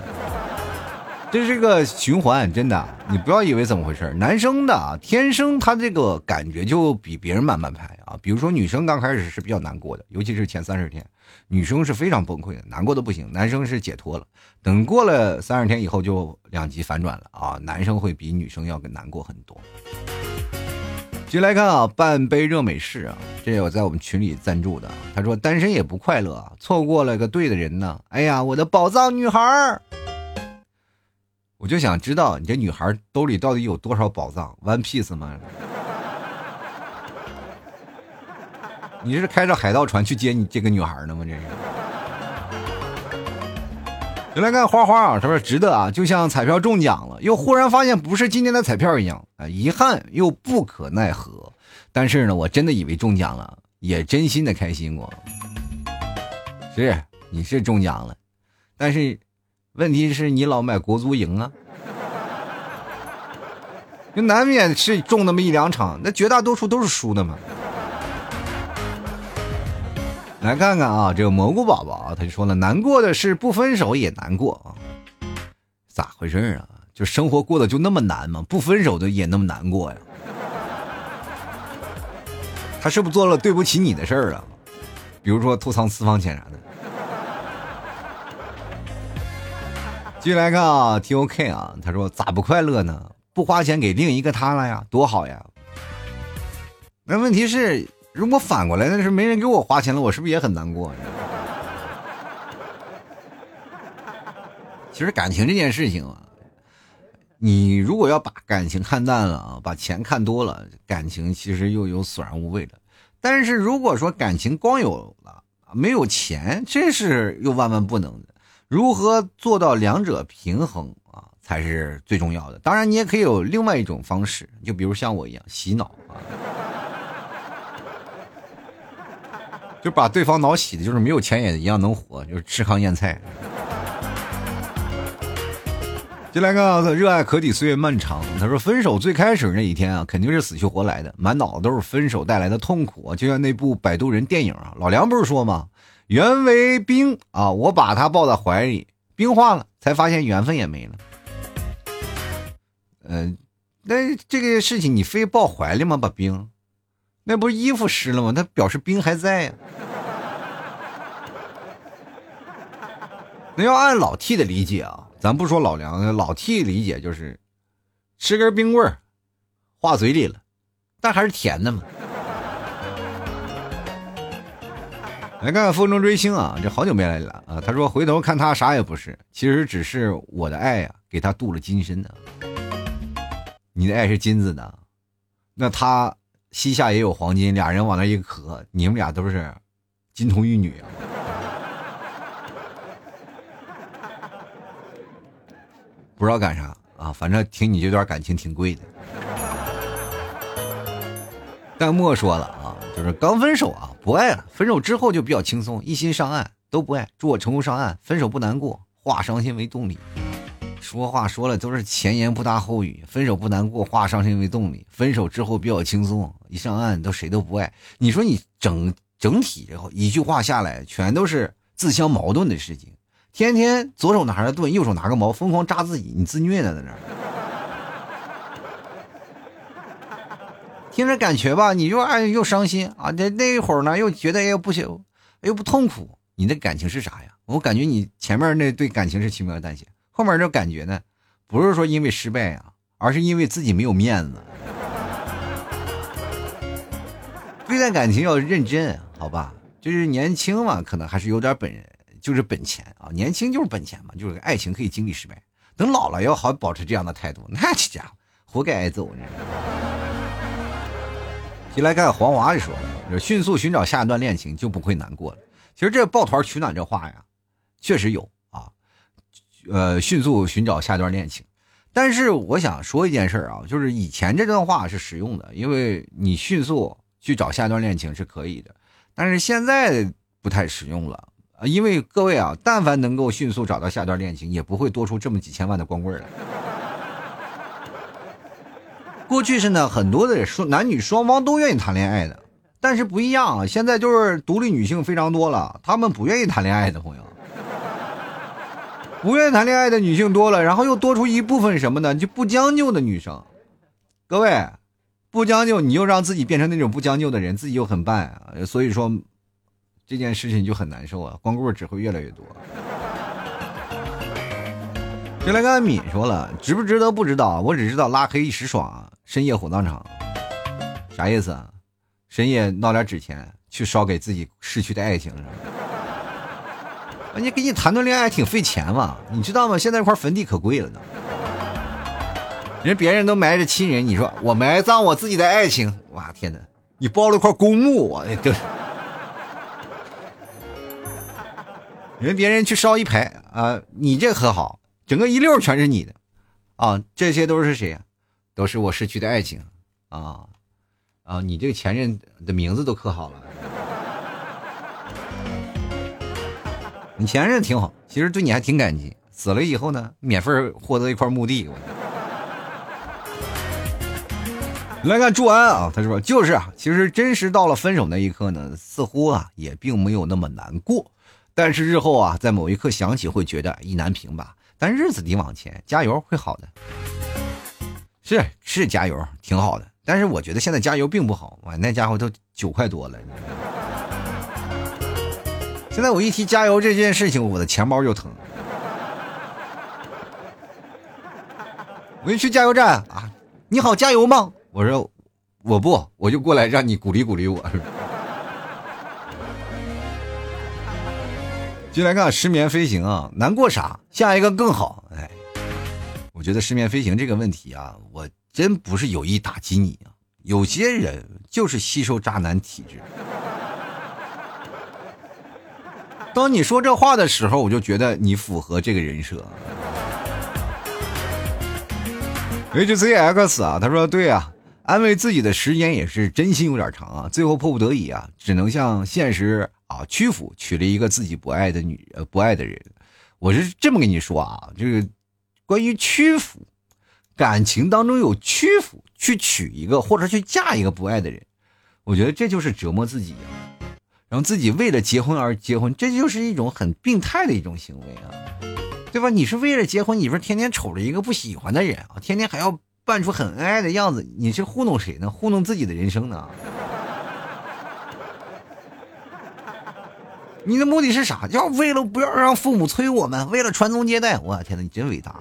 这是个循环，真的，你不要以为怎么回事男生的天生他这个感觉就比别人慢半拍啊。比如说女生刚开始是比较难过的，尤其是前三十天，女生是非常崩溃的，难过的不行。男生是解脱了，等过了三十天以后就两极反转了啊，男生会比女生要难过很多。继续来看啊，半杯热美式啊，这我在我们群里赞助的，他说单身也不快乐啊，错过了个对的人呢。哎呀，我的宝藏女孩儿。我就想知道你这女孩兜里到底有多少宝藏？One Piece 吗？你是开着海盗船去接你这个女孩呢吗？这是。就来看花花啊，他说值得啊，就像彩票中奖了，又忽然发现不是今天的彩票一样啊，遗憾又不可奈何。但是呢，我真的以为中奖了，也真心的开心过。是，你是中奖了，但是。问题是你老买国足赢啊，就难免是中那么一两场，那绝大多数都是输的嘛。来看看啊，这个蘑菇宝宝啊，他就说了，难过的是不分手也难过啊，咋回事啊？就生活过得就那么难吗？不分手的也那么难过呀？他是不是做了对不起你的事儿啊？比如说偷藏私房钱啥的。继续来看啊，T O K 啊，他说咋不快乐呢？不花钱给另一个他了呀，多好呀！那问题是，如果反过来那是没人给我花钱了，我是不是也很难过？其实感情这件事情啊，你如果要把感情看淡了啊，把钱看多了，感情其实又有索然无味的。但是如果说感情光有了没有钱，这是又万万不能的。如何做到两者平衡啊，才是最重要的。当然，你也可以有另外一种方式，就比如像我一样洗脑啊，就把对方脑洗的，就是没有钱也一样能活，就是吃糠咽菜。进来看，热爱可抵岁月漫长。他说，分手最开始那一天啊，肯定是死去活来的，满脑子都是分手带来的痛苦就像那部摆渡人电影啊，老梁不是说吗？缘为冰啊，我把他抱在怀里，冰化了，才发现缘分也没了。嗯，那这个事情你非抱怀里吗？把冰，那不是衣服湿了吗？他表示冰还在呀。那要按老 T 的理解啊。咱不说老梁，老 T 理解就是，吃根冰棍儿，化嘴里了，但还是甜的嘛。来看看风中追星啊，这好久没来了啊。他说回头看他啥也不是，其实只是我的爱呀，给他镀了金身呢。你的爱是金子的，那他膝下也有黄金，俩人往那一磕，你们俩都是金童玉女啊。不知道干啥啊，反正听你这段感情挺贵的。弹幕说了啊，就是刚分手啊，不爱了。分手之后就比较轻松，一心上岸都不爱。祝我成功上岸，分手不难过，化伤心为动力。说话说了都是前言不搭后语，分手不难过，化伤心为动力。分手之后比较轻松，一上岸都谁都不爱。你说你整整体然后一句话下来，全都是自相矛盾的事情。天天左手拿着盾，右手拿个矛，疯狂扎自己，你自虐呢在那。听着感觉吧，你又爱又伤心啊！那那一会儿呢，又觉得又不行，又不痛苦。你的感情是啥呀？我感觉你前面那对感情是轻描淡写，后面这感觉呢，不是说因为失败啊，而是因为自己没有面子。对待感情要认真，好吧？就是年轻嘛，可能还是有点本。就是本钱啊，年轻就是本钱嘛，就是爱情可以经历失败，等老了要好保持这样的态度，那这家伙活该挨揍呢。先来看黄华说，迅速寻找下一段恋情就不会难过了。其实这抱团取暖这话呀，确实有啊，呃，迅速寻找下一段恋情。但是我想说一件事啊，就是以前这段话是实用的，因为你迅速去找下一段恋情是可以的，但是现在不太实用了。因为各位啊，但凡能够迅速找到下段恋情，也不会多出这么几千万的光棍来。过去是呢，很多的说男女双方都愿意谈恋爱的，但是不一样啊，现在就是独立女性非常多了，她们不愿意谈恋爱的朋友，不愿意谈恋爱的女性多了，然后又多出一部分什么呢？就不将就的女生。各位，不将就，你又让自己变成那种不将就的人，自己又很笨啊，所以说。这件事情就很难受啊，光棍只会越来越多。就来看敏说了，值不值得不知道，我只知道拉黑一时爽，深夜火葬场，啥意思啊？深夜闹点纸钱去烧给自己逝去的爱情是吧？你给你谈段恋爱挺费钱嘛，你知道吗？现在一块坟地可贵了呢，人别人都埋着亲人，你说我埋葬我自己的爱情，哇天哪！你包了块公墓，我对。人别人去烧一排啊，你这可好，整个一溜全是你的，啊，这些都是谁呀？都是我逝去的爱情，啊，啊，你这个前任的名字都刻好了。你前任挺好，其实对你还挺感激，死了以后呢，免费获得一块墓地。来看祝安啊，他说就是啊，其实真实到了分手那一刻呢，似乎啊也并没有那么难过。但是日后啊，在某一刻想起，会觉得意难平吧。但日子得往前，加油，会好的。是是加油，挺好的。但是我觉得现在加油并不好，哇，那家伙都九块多了。现在我一提加油这件事情，我的钱包就疼。我一去加油站啊，你好，加油吗？我说，我不，我就过来让你鼓励鼓励我。进来看失眠飞行啊，难过啥？下一个更好。哎，觉得失眠飞行这个问题啊，我真不是有意打击你啊。有些人就是吸收渣男体质。当你说这话的时候，我就觉得你符合这个人设。H C X 啊，他说对啊，安慰自己的时间也是真心有点长啊，最后迫不得已啊，只能向现实啊屈服，娶了一个自己不爱的女呃不爱的人。我是这么跟你说啊，这个关于屈服，感情当中有屈服，去娶一个或者去嫁一个不爱的人，我觉得这就是折磨自己啊。然后自己为了结婚而结婚，这就是一种很病态的一种行为啊，对吧？你是为了结婚，你说天天瞅着一个不喜欢的人啊，天天还要扮出很恩爱的样子，你是糊弄谁呢？糊弄自己的人生呢？你的目的是啥？要为了不要让父母催我们，为了传宗接代。我天哪，你真伟大！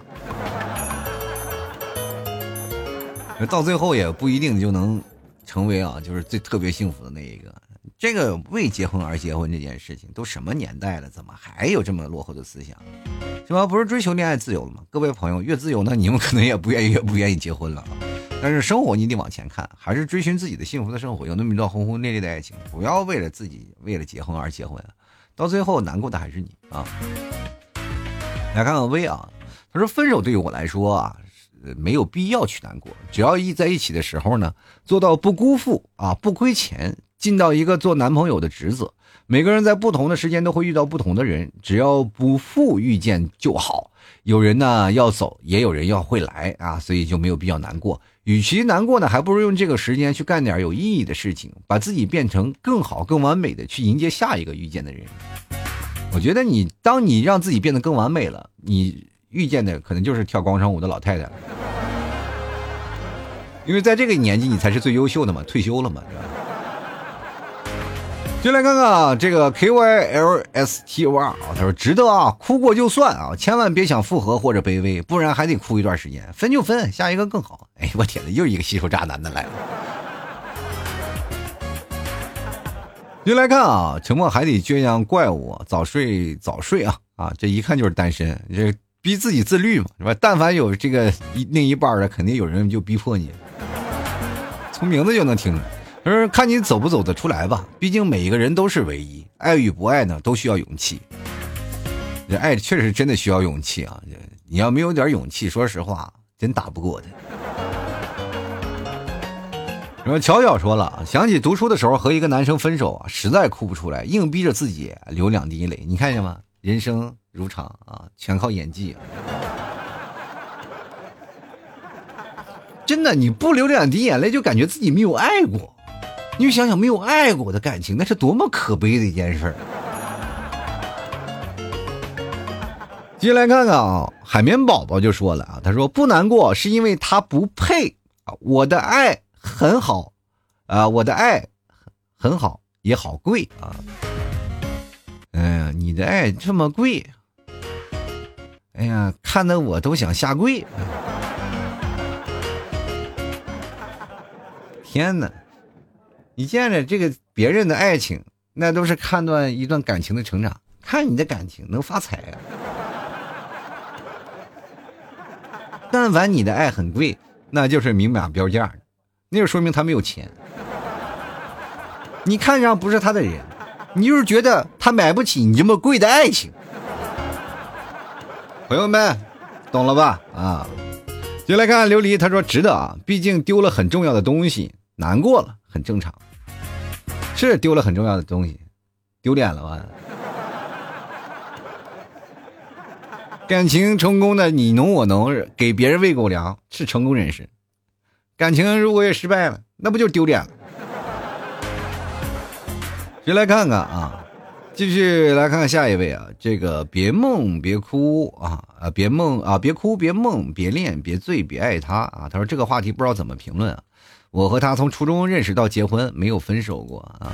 到最后也不一定就能成为啊，就是最特别幸福的那一个。这个为结婚而结婚这件事情，都什么年代了，怎么还有这么落后的思想？是吧？不是追求恋爱自由了吗？各位朋友，越自由呢，你们可能也不愿意，越不愿意结婚了。但是生活你得往前看，还是追寻自己的幸福的生活。有那么一段轰轰烈烈的爱情，不要为了自己为了结婚而结婚，到最后难过的还是你啊！来看看薇啊，他说分手对于我来说啊，没有必要去难过，只要一在一起的时候呢，做到不辜负啊，不亏钱。尽到一个做男朋友的职责。每个人在不同的时间都会遇到不同的人，只要不负遇见就好。有人呢要走，也有人要会来啊，所以就没有必要难过。与其难过呢，还不如用这个时间去干点有意义的事情，把自己变成更好、更完美的，去迎接下一个遇见的人。我觉得你，当你让自己变得更完美了，你遇见的可能就是跳广场舞的老太太了，因为在这个年纪你才是最优秀的嘛，退休了嘛，对吧？就来看看啊，这个 K Y L S T O R 啊，他说值得啊，哭过就算啊，千万别想复合或者卑微，不然还得哭一段时间。分就分，下一个更好。哎，我天呐，又一个吸收渣男的来了。就来看啊，沉默海底倔强怪物，早睡早睡啊啊，这一看就是单身，这逼自己自律嘛，是吧？但凡有这个一另一半的，肯定有人就逼迫你，从名字就能听。出来就是看你走不走得出来吧，毕竟每一个人都是唯一，爱与不爱呢都需要勇气。这爱确实真的需要勇气啊！你要没有点勇气，说实话真打不过他。然后巧巧说了，想起读书的时候和一个男生分手啊，实在哭不出来，硬逼着自己流两滴泪。你看见吗？人生如常啊，全靠演技。真的，你不流两滴眼泪，就感觉自己没有爱过。你想想，没有爱过的感情，那是多么可悲的一件事儿。进来看看啊，海绵宝宝就说了啊，他说不难过是因为他不配啊，我的爱很好啊，我的爱很好也好贵啊。哎呀，你的爱这么贵，哎呀，看得我都想下跪。天哪！你见着这个别人的爱情，那都是看断一段感情的成长。看你的感情能发财啊！但凡你的爱很贵，那就是明码标价，那就说明他没有钱。你看上不是他的人，你就是觉得他买不起你这么贵的爱情。朋友们，懂了吧？啊，就来看看琉璃，他说值得啊，毕竟丢了很重要的东西，难过了。很正常，是丢了很重要的东西，丢脸了吧？感情成功的你侬我侬，给别人喂狗粮是成功人士。感情如果也失败了，那不就丢脸了？谁来看看啊？继续来看看下一位啊，这个别梦别哭啊啊，别梦啊，别哭别梦别恋别醉别爱他啊。他说这个话题不知道怎么评论啊。我和他从初中认识到结婚，没有分手过啊！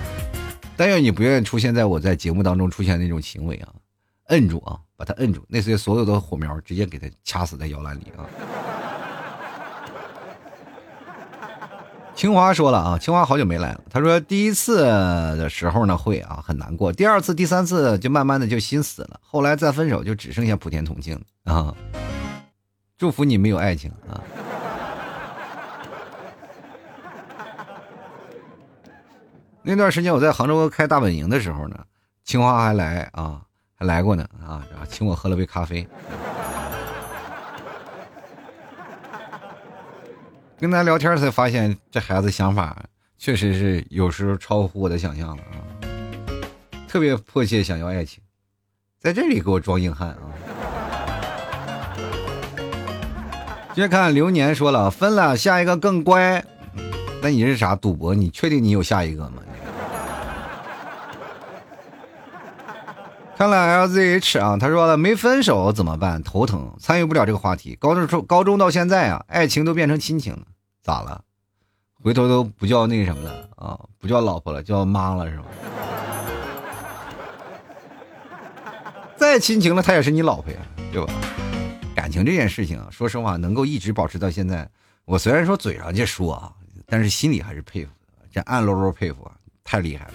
但愿你不愿意出现在我在节目当中出现那种行为啊！摁住啊，把他摁住，那些所有的火苗直接给他掐死在摇篮里啊！清华说了啊，清华好久没来了。他说第一次的时候呢会啊很难过，第二次、第三次就慢慢的就心死了，后来再分手就只剩下普天同庆啊。祝福你没有爱情啊。那段时间我在杭州开大本营的时候呢，清华还来啊，还来过呢啊，然后请我喝了杯咖啡。跟他聊天才发现，这孩子想法确实是有时候超乎我的想象了啊！特别迫切想要爱情，在这里给我装硬汉啊！接着看流年说了，分了，下一个更乖。那你是啥赌博？你确定你有下一个吗？看了 LZH 啊，他说了没分手怎么办？头疼，参与不了这个话题。高中高中到现在啊，爱情都变成亲情了，咋了？回头都不叫那什么了啊，不叫老婆了，叫妈了是吧？再亲情了，她也是你老婆呀，对吧？感情这件事情啊，说实话，能够一直保持到现在，我虽然说嘴上这说啊，但是心里还是佩服的，这暗搂搂佩服啊，太厉害了。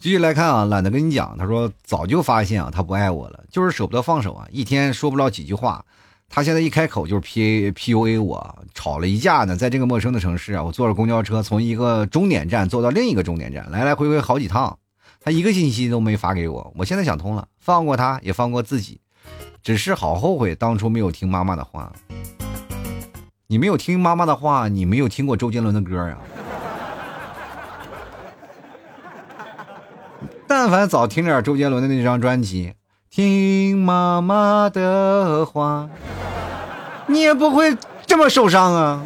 继续来看啊，懒得跟你讲。他说早就发现啊，他不爱我了，就是舍不得放手啊。一天说不了几句话，他现在一开口就是 P A P U A 我，吵了一架呢。在这个陌生的城市啊，我坐着公交车从一个终点站坐到另一个终点站，来来回回好几趟，他一个信息都没发给我。我现在想通了，放过他，也放过自己，只是好后悔当初没有听妈妈的话。你没有听妈妈的话，你没有听过周杰伦的歌啊。但凡早听点周杰伦的那张专辑，听妈妈的话，你也不会这么受伤啊。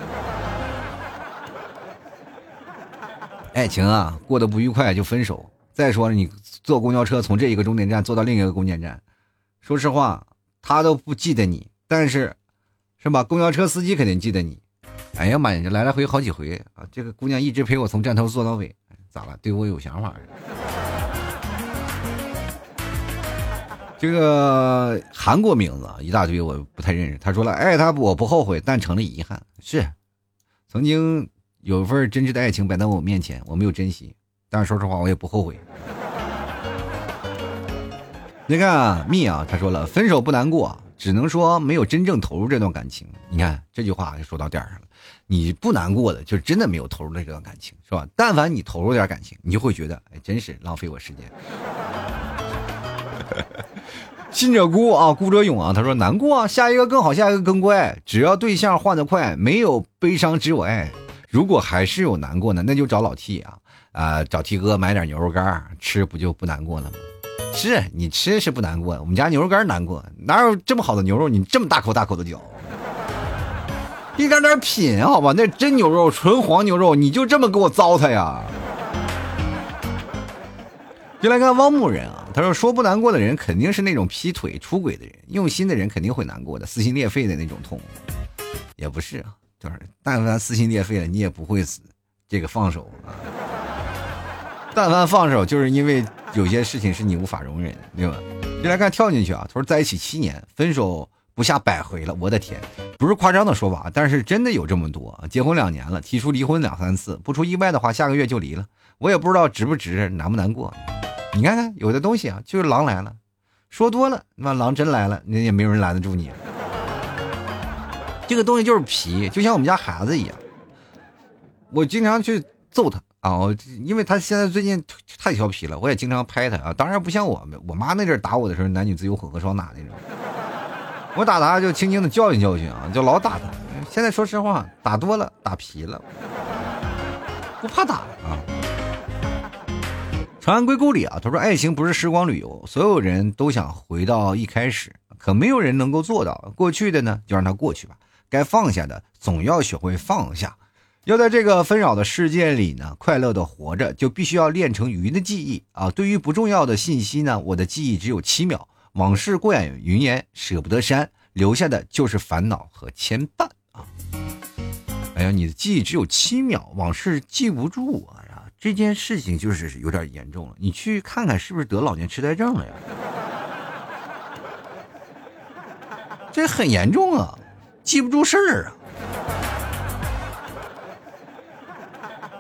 爱情啊，过得不愉快就分手。再说了，你坐公交车从这一个终点站坐到另一个终点站，说实话，他都不记得你，但是，是吧？公交车司机肯定记得你。哎呀妈呀，这来来回好几回啊！这个姑娘一直陪我从站头坐到尾，咋了？对我有想法？这个韩国名字，一大堆，我不太认识。他说了，爱他我不后悔，但成了遗憾。是，曾经有一份真挚的爱情摆在我面前，我没有珍惜，但是说实话，我也不后悔。你看，蜜啊，他说了，分手不难过，只能说没有真正投入这段感情。你看这句话就说到点上了，你不难过的，就真的没有投入这段感情，是吧？但凡你投入点感情，你就会觉得，哎，真是浪费我时间。信者孤啊，孤者勇啊。他说难过啊，下一个更好，下一个更乖。只要对象换得快，没有悲伤，只有爱。如果还是有难过呢，那就找老 T 啊啊，找 T 哥买点牛肉干吃，不就不难过了吗？是你吃是不难过，我们家牛肉干难过，哪有这么好的牛肉？你这么大口大口的嚼，一点点品好吧？那真牛肉，纯黄牛肉，你就这么给我糟蹋呀？就来看汪某人啊。他说：“说不难过的人，肯定是那种劈腿、出轨的人；用心的人肯定会难过的，撕心裂肺的那种痛，也不是啊。就是但凡撕心裂肺了，你也不会死。这个放手啊，但凡放手，就是因为有些事情是你无法容忍，对吧？就来看跳进去啊。他说在一起七年，分手不下百回了。我的天，不是夸张的说法，但是真的有这么多。结婚两年了，提出离婚两三次，不出意外的话，下个月就离了。我也不知道值不值，难不难过。”你看看，有的东西啊，就是狼来了，说多了，那狼真来了，那也没有人拦得住你。这个东西就是皮，就像我们家孩子一样，我经常去揍他啊，因为他现在最近太调皮了，我也经常拍他啊。当然不像我们我妈那阵打我的时候，男女自由混合双打那种，我打他就轻轻的教训教训啊，就老打他。现在说实话，打多了，打皮了，不怕打啊。长安归故里啊，他说：“爱情不是时光旅游，所有人都想回到一开始，可没有人能够做到。过去的呢，就让它过去吧。该放下的，总要学会放下。要在这个纷扰的世界里呢，快乐的活着，就必须要练成鱼的记忆啊。对于不重要的信息呢，我的记忆只有七秒。往事过眼云烟，舍不得删，留下的就是烦恼和牵绊啊。哎呀，你的记忆只有七秒，往事记不住啊。”这件事情就是有点严重了，你去看看是不是得老年痴呆症了呀？这很严重啊，记不住事儿啊。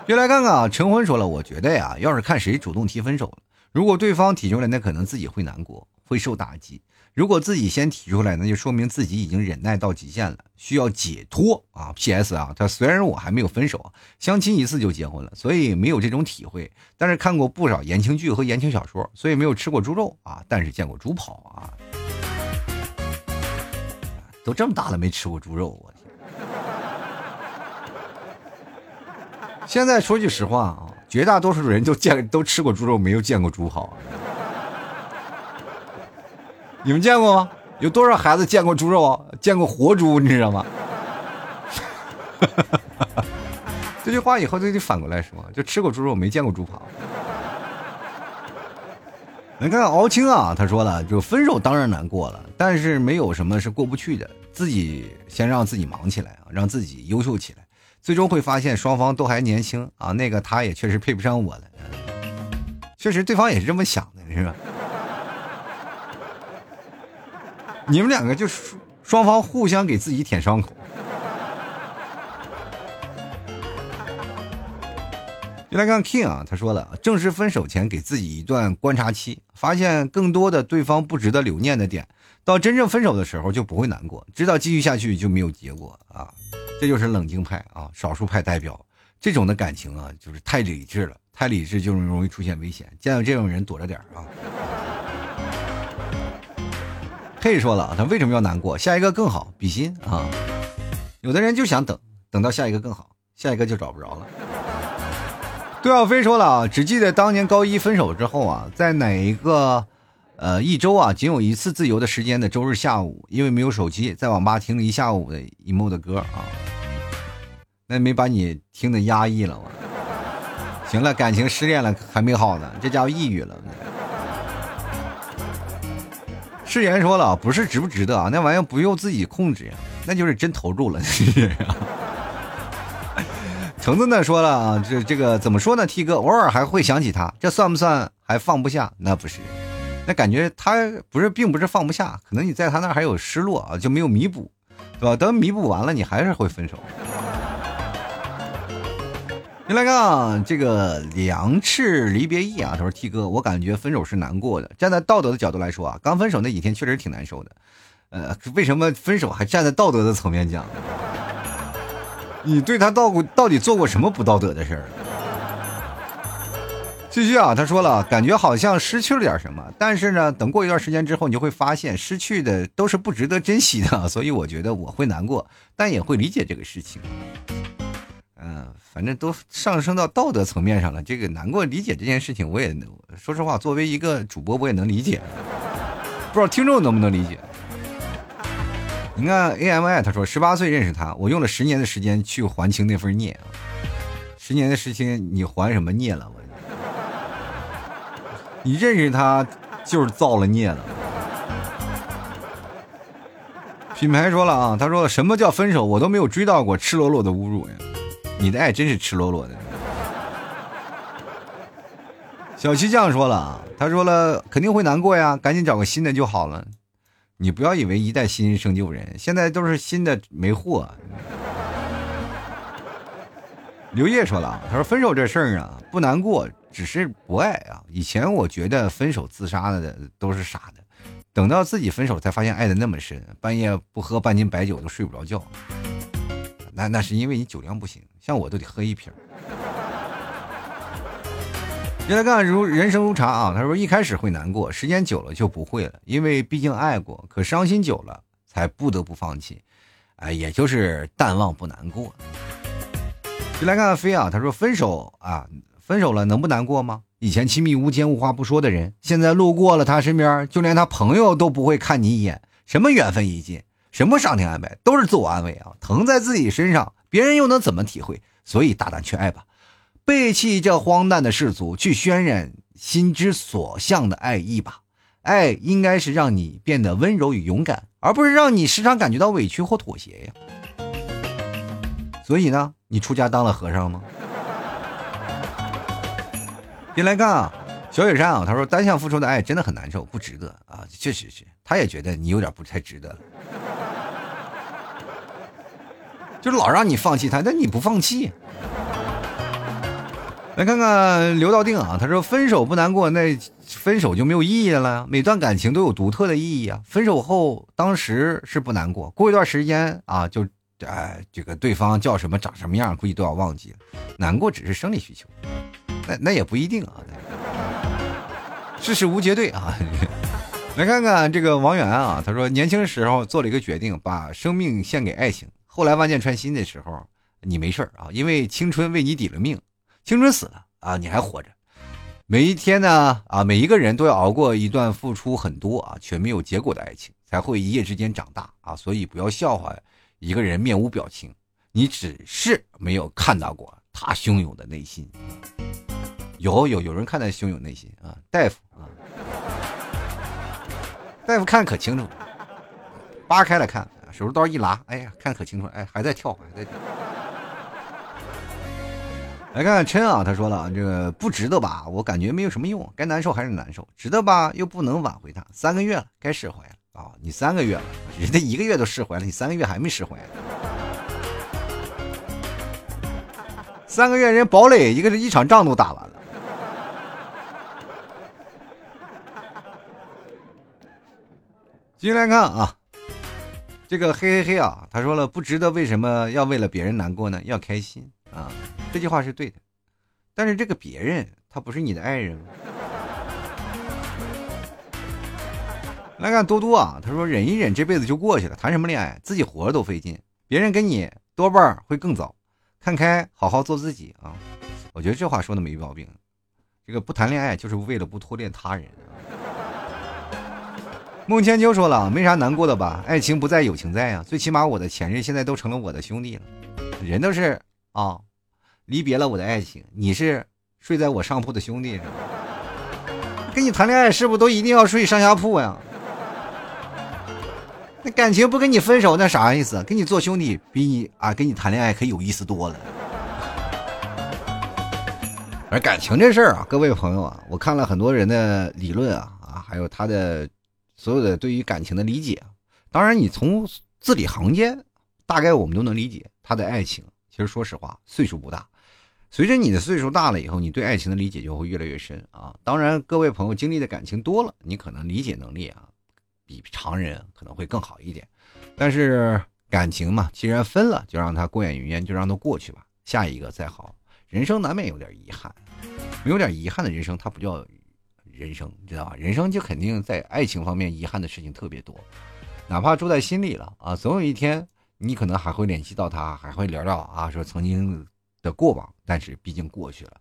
就来看看啊！陈坤说了，我觉得呀，要是看谁主动提分手了，如果对方提出来，那可能自己会难过，会受打击；如果自己先提出来，那就说明自己已经忍耐到极限了，需要解脱啊。P.S. 啊，他虽然我还没有分手，相亲一次就结婚了，所以没有这种体会，但是看过不少言情剧和言情小说，所以没有吃过猪肉啊，但是见过猪跑啊。都这么大了没吃过猪肉，我天！现在说句实话啊，绝大多数人都见都吃过猪肉，没有见过猪跑。你们见过吗？有多少孩子见过猪肉？见过活猪，你知道吗？这句话以后就得反过来说，就吃过猪肉，没见过猪跑。你看敖青啊，他说了，就分手当然难过了，但是没有什么是过不去的，自己先让自己忙起来啊，让自己优秀起来。最终会发现双方都还年轻啊，那个他也确实配不上我了，确实对方也是这么想的，是吧？你们两个就双方互相给自己舔伤口。就来看 King 啊，他说了，正式分手前给自己一段观察期，发现更多的对方不值得留念的点，到真正分手的时候就不会难过，知道继续下去就没有结果啊。这就是冷静派啊，少数派代表。这种的感情啊，就是太理智了，太理智就容易出现危险。见到这种人躲着点啊。以说了，他为什么要难过？下一个更好，比心啊。有的人就想等，等到下一个更好，下一个就找不着了。杜小飞说了啊，只记得当年高一分手之后啊，在哪一个？呃，一周啊，仅有一次自由的时间的周日下午，因为没有手机，在网吧听了一下午的 emo 的歌啊，那没把你听的压抑了吗？行了，感情失恋了还没好呢，这家伙抑郁了。誓言说了，不是值不值得啊，那玩意儿不用自己控制呀，那就是真投入了。橙子呢说了啊，这这个怎么说呢？T 哥偶尔还会想起他，这算不算还放不下？那不是。那感觉他不是，并不是放不下，可能你在他那还有失落啊，就没有弥补，对吧？等弥补完了，你还是会分手。你来看啊这个两翅离别意啊，他说：“T 哥，我感觉分手是难过的。站在道德的角度来说啊，刚分手那几天确实挺难受的。呃，为什么分手还站在道德的层面讲？你对他到过到底做过什么不道德的事儿？”继续啊，他说了，感觉好像失去了点什么，但是呢，等过一段时间之后，你就会发现失去的都是不值得珍惜的，所以我觉得我会难过，但也会理解这个事情。嗯，反正都上升到道德层面上了，这个难过理解这件事情，我也能说实话，作为一个主播，我也能理解，不知道听众能不能理解。你看 A M I，他说十八岁认识他，我用了十年的时间去还清那份孽，十年的时间你还什么孽了？我。你认识他，就是造了孽了。品牌说了啊，他说什么叫分手，我都没有追到过，赤裸裸的侮辱呀！你的爱真是赤裸裸的。小七酱说了，他说了肯定会难过呀，赶紧找个新的就好了。你不要以为一代新人胜旧人，现在都是新的没货。刘烨说了，他说分手这事儿啊，不难过。只是不爱啊！以前我觉得分手自杀的都是傻的，等到自己分手才发现爱的那么深，半夜不喝半斤白酒都睡不着觉。那那是因为你酒量不行，像我都得喝一瓶。接来看看如人生如茶啊，他说一开始会难过，时间久了就不会了，因为毕竟爱过。可伤心久了才不得不放弃，哎，也就是淡忘不难过。就来看看飞啊，他说分手啊。分手了能不难过吗？以前亲密无间、无话不说的人，现在路过了他身边，就连他朋友都不会看你一眼。什么缘分已尽，什么上天安排，都是自我安慰啊！疼在自己身上，别人又能怎么体会？所以大胆去爱吧，背弃这荒诞的世俗，去渲染心之所向的爱意吧。爱应该是让你变得温柔与勇敢，而不是让你时常感觉到委屈或妥协呀。所以呢，你出家当了和尚吗？别来干啊，小雪山啊，他说单向付出的爱真的很难受，不值得啊，确实是，他也觉得你有点不太值得了，就是老让你放弃他，但你不放弃。来看看刘道定啊，他说分手不难过，那分手就没有意义了。每段感情都有独特的意义啊。分手后当时是不难过，过一段时间啊，就哎这个对方叫什么长什么样，估计都要忘记了。难过只是生理需求，那那也不一定啊。世事无绝对啊。来看看这个王源啊，他说年轻时候做了一个决定，把生命献给爱情。后来万箭穿心的时候，你没事啊，因为青春为你抵了命。青春死了啊，你还活着。每一天呢啊，每一个人都要熬过一段付出很多啊却没有结果的爱情，才会一夜之间长大啊。所以不要笑话一个人面无表情，你只是没有看到过他汹涌的内心。有有有人看到汹涌内心啊，大夫，大夫看可清楚，扒开了看，手术刀一拉，哎呀，看可清楚，哎，还在跳，还在跳。来看看琛啊，他说了，这个不值得吧？我感觉没有什么用，该难受还是难受，值得吧？又不能挽回他，三个月了，该释怀了啊！你三个月了，人家一个月都释怀了，你三个月还没释怀？三个月人堡垒一个是一场仗都打完了。继续来看啊，这个嘿嘿嘿啊，他说了，不值得，为什么要为了别人难过呢？要开心。啊，这句话是对的，但是这个别人他不是你的爱人吗？来看多多啊，他说忍一忍，这辈子就过去了，谈什么恋爱，自己活着都费劲，别人跟你多半会更糟，看开，好好做自己啊！我觉得这话说的没毛病，这个不谈恋爱就是为了不拖累他人。孟千秋说了，没啥难过的吧？爱情不在，友情在啊，最起码我的前任现在都成了我的兄弟了，人都是。啊，离别了我的爱情，你是睡在我上铺的兄弟是吗？跟你谈恋爱是不是都一定要睡上下铺呀？那感情不跟你分手，那啥意思？跟你做兄弟比你啊跟你谈恋爱可有意思多了。而感情这事儿啊，各位朋友啊，我看了很多人的理论啊啊，还有他的所有的对于感情的理解。当然，你从字里行间，大概我们都能理解他的爱情。其实说实话，岁数不大，随着你的岁数大了以后，你对爱情的理解就会越来越深啊。当然，各位朋友经历的感情多了，你可能理解能力啊比常人可能会更好一点。但是感情嘛，既然分了，就让它过眼云烟，就让它过去吧，下一个再好。人生难免有点遗憾，没有点遗憾的人生，它不叫人生，你知道吧？人生就肯定在爱情方面遗憾的事情特别多，哪怕住在心里了啊，总有一天。你可能还会联系到他，还会聊聊啊，说曾经的过往，但是毕竟过去了，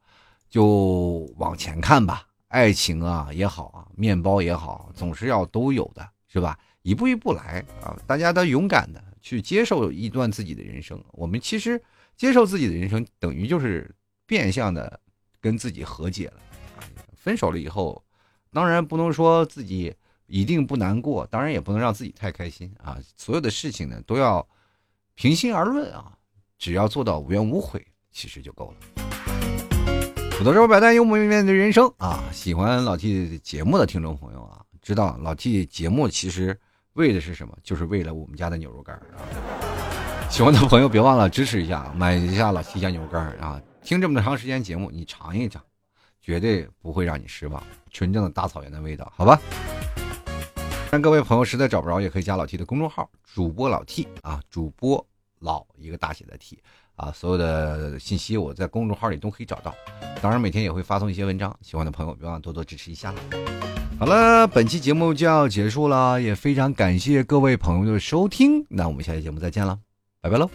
就往前看吧。爱情啊也好啊，面包也好，总是要都有的，是吧？一步一步来啊，大家都勇敢的去接受一段自己的人生。我们其实接受自己的人生，等于就是变相的跟自己和解了。分手了以后，当然不能说自己一定不难过，当然也不能让自己太开心啊。所有的事情呢，都要。平心而论啊，只要做到无怨无悔，其实就够了。土豆肉百淡幽默面对人生啊！喜欢老 T 节目的听众朋友啊，知道老 T 节目其实为的是什么？就是为了我们家的牛肉干啊！喜欢的朋友别忘了支持一下，买一下老 T 家牛肉干啊！听这么长时间节目，你尝一尝，绝对不会让你失望，纯正的大草原的味道，好吧？但各位朋友实在找不着，也可以加老 T 的公众号，主播老 T 啊，主播老一个大写的 T 啊，所有的信息我在公众号里都可以找到。当然每天也会发送一些文章，喜欢的朋友别忘多多支持一下。好了，本期节目就要结束了，也非常感谢各位朋友的收听，那我们下期节目再见了，拜拜喽。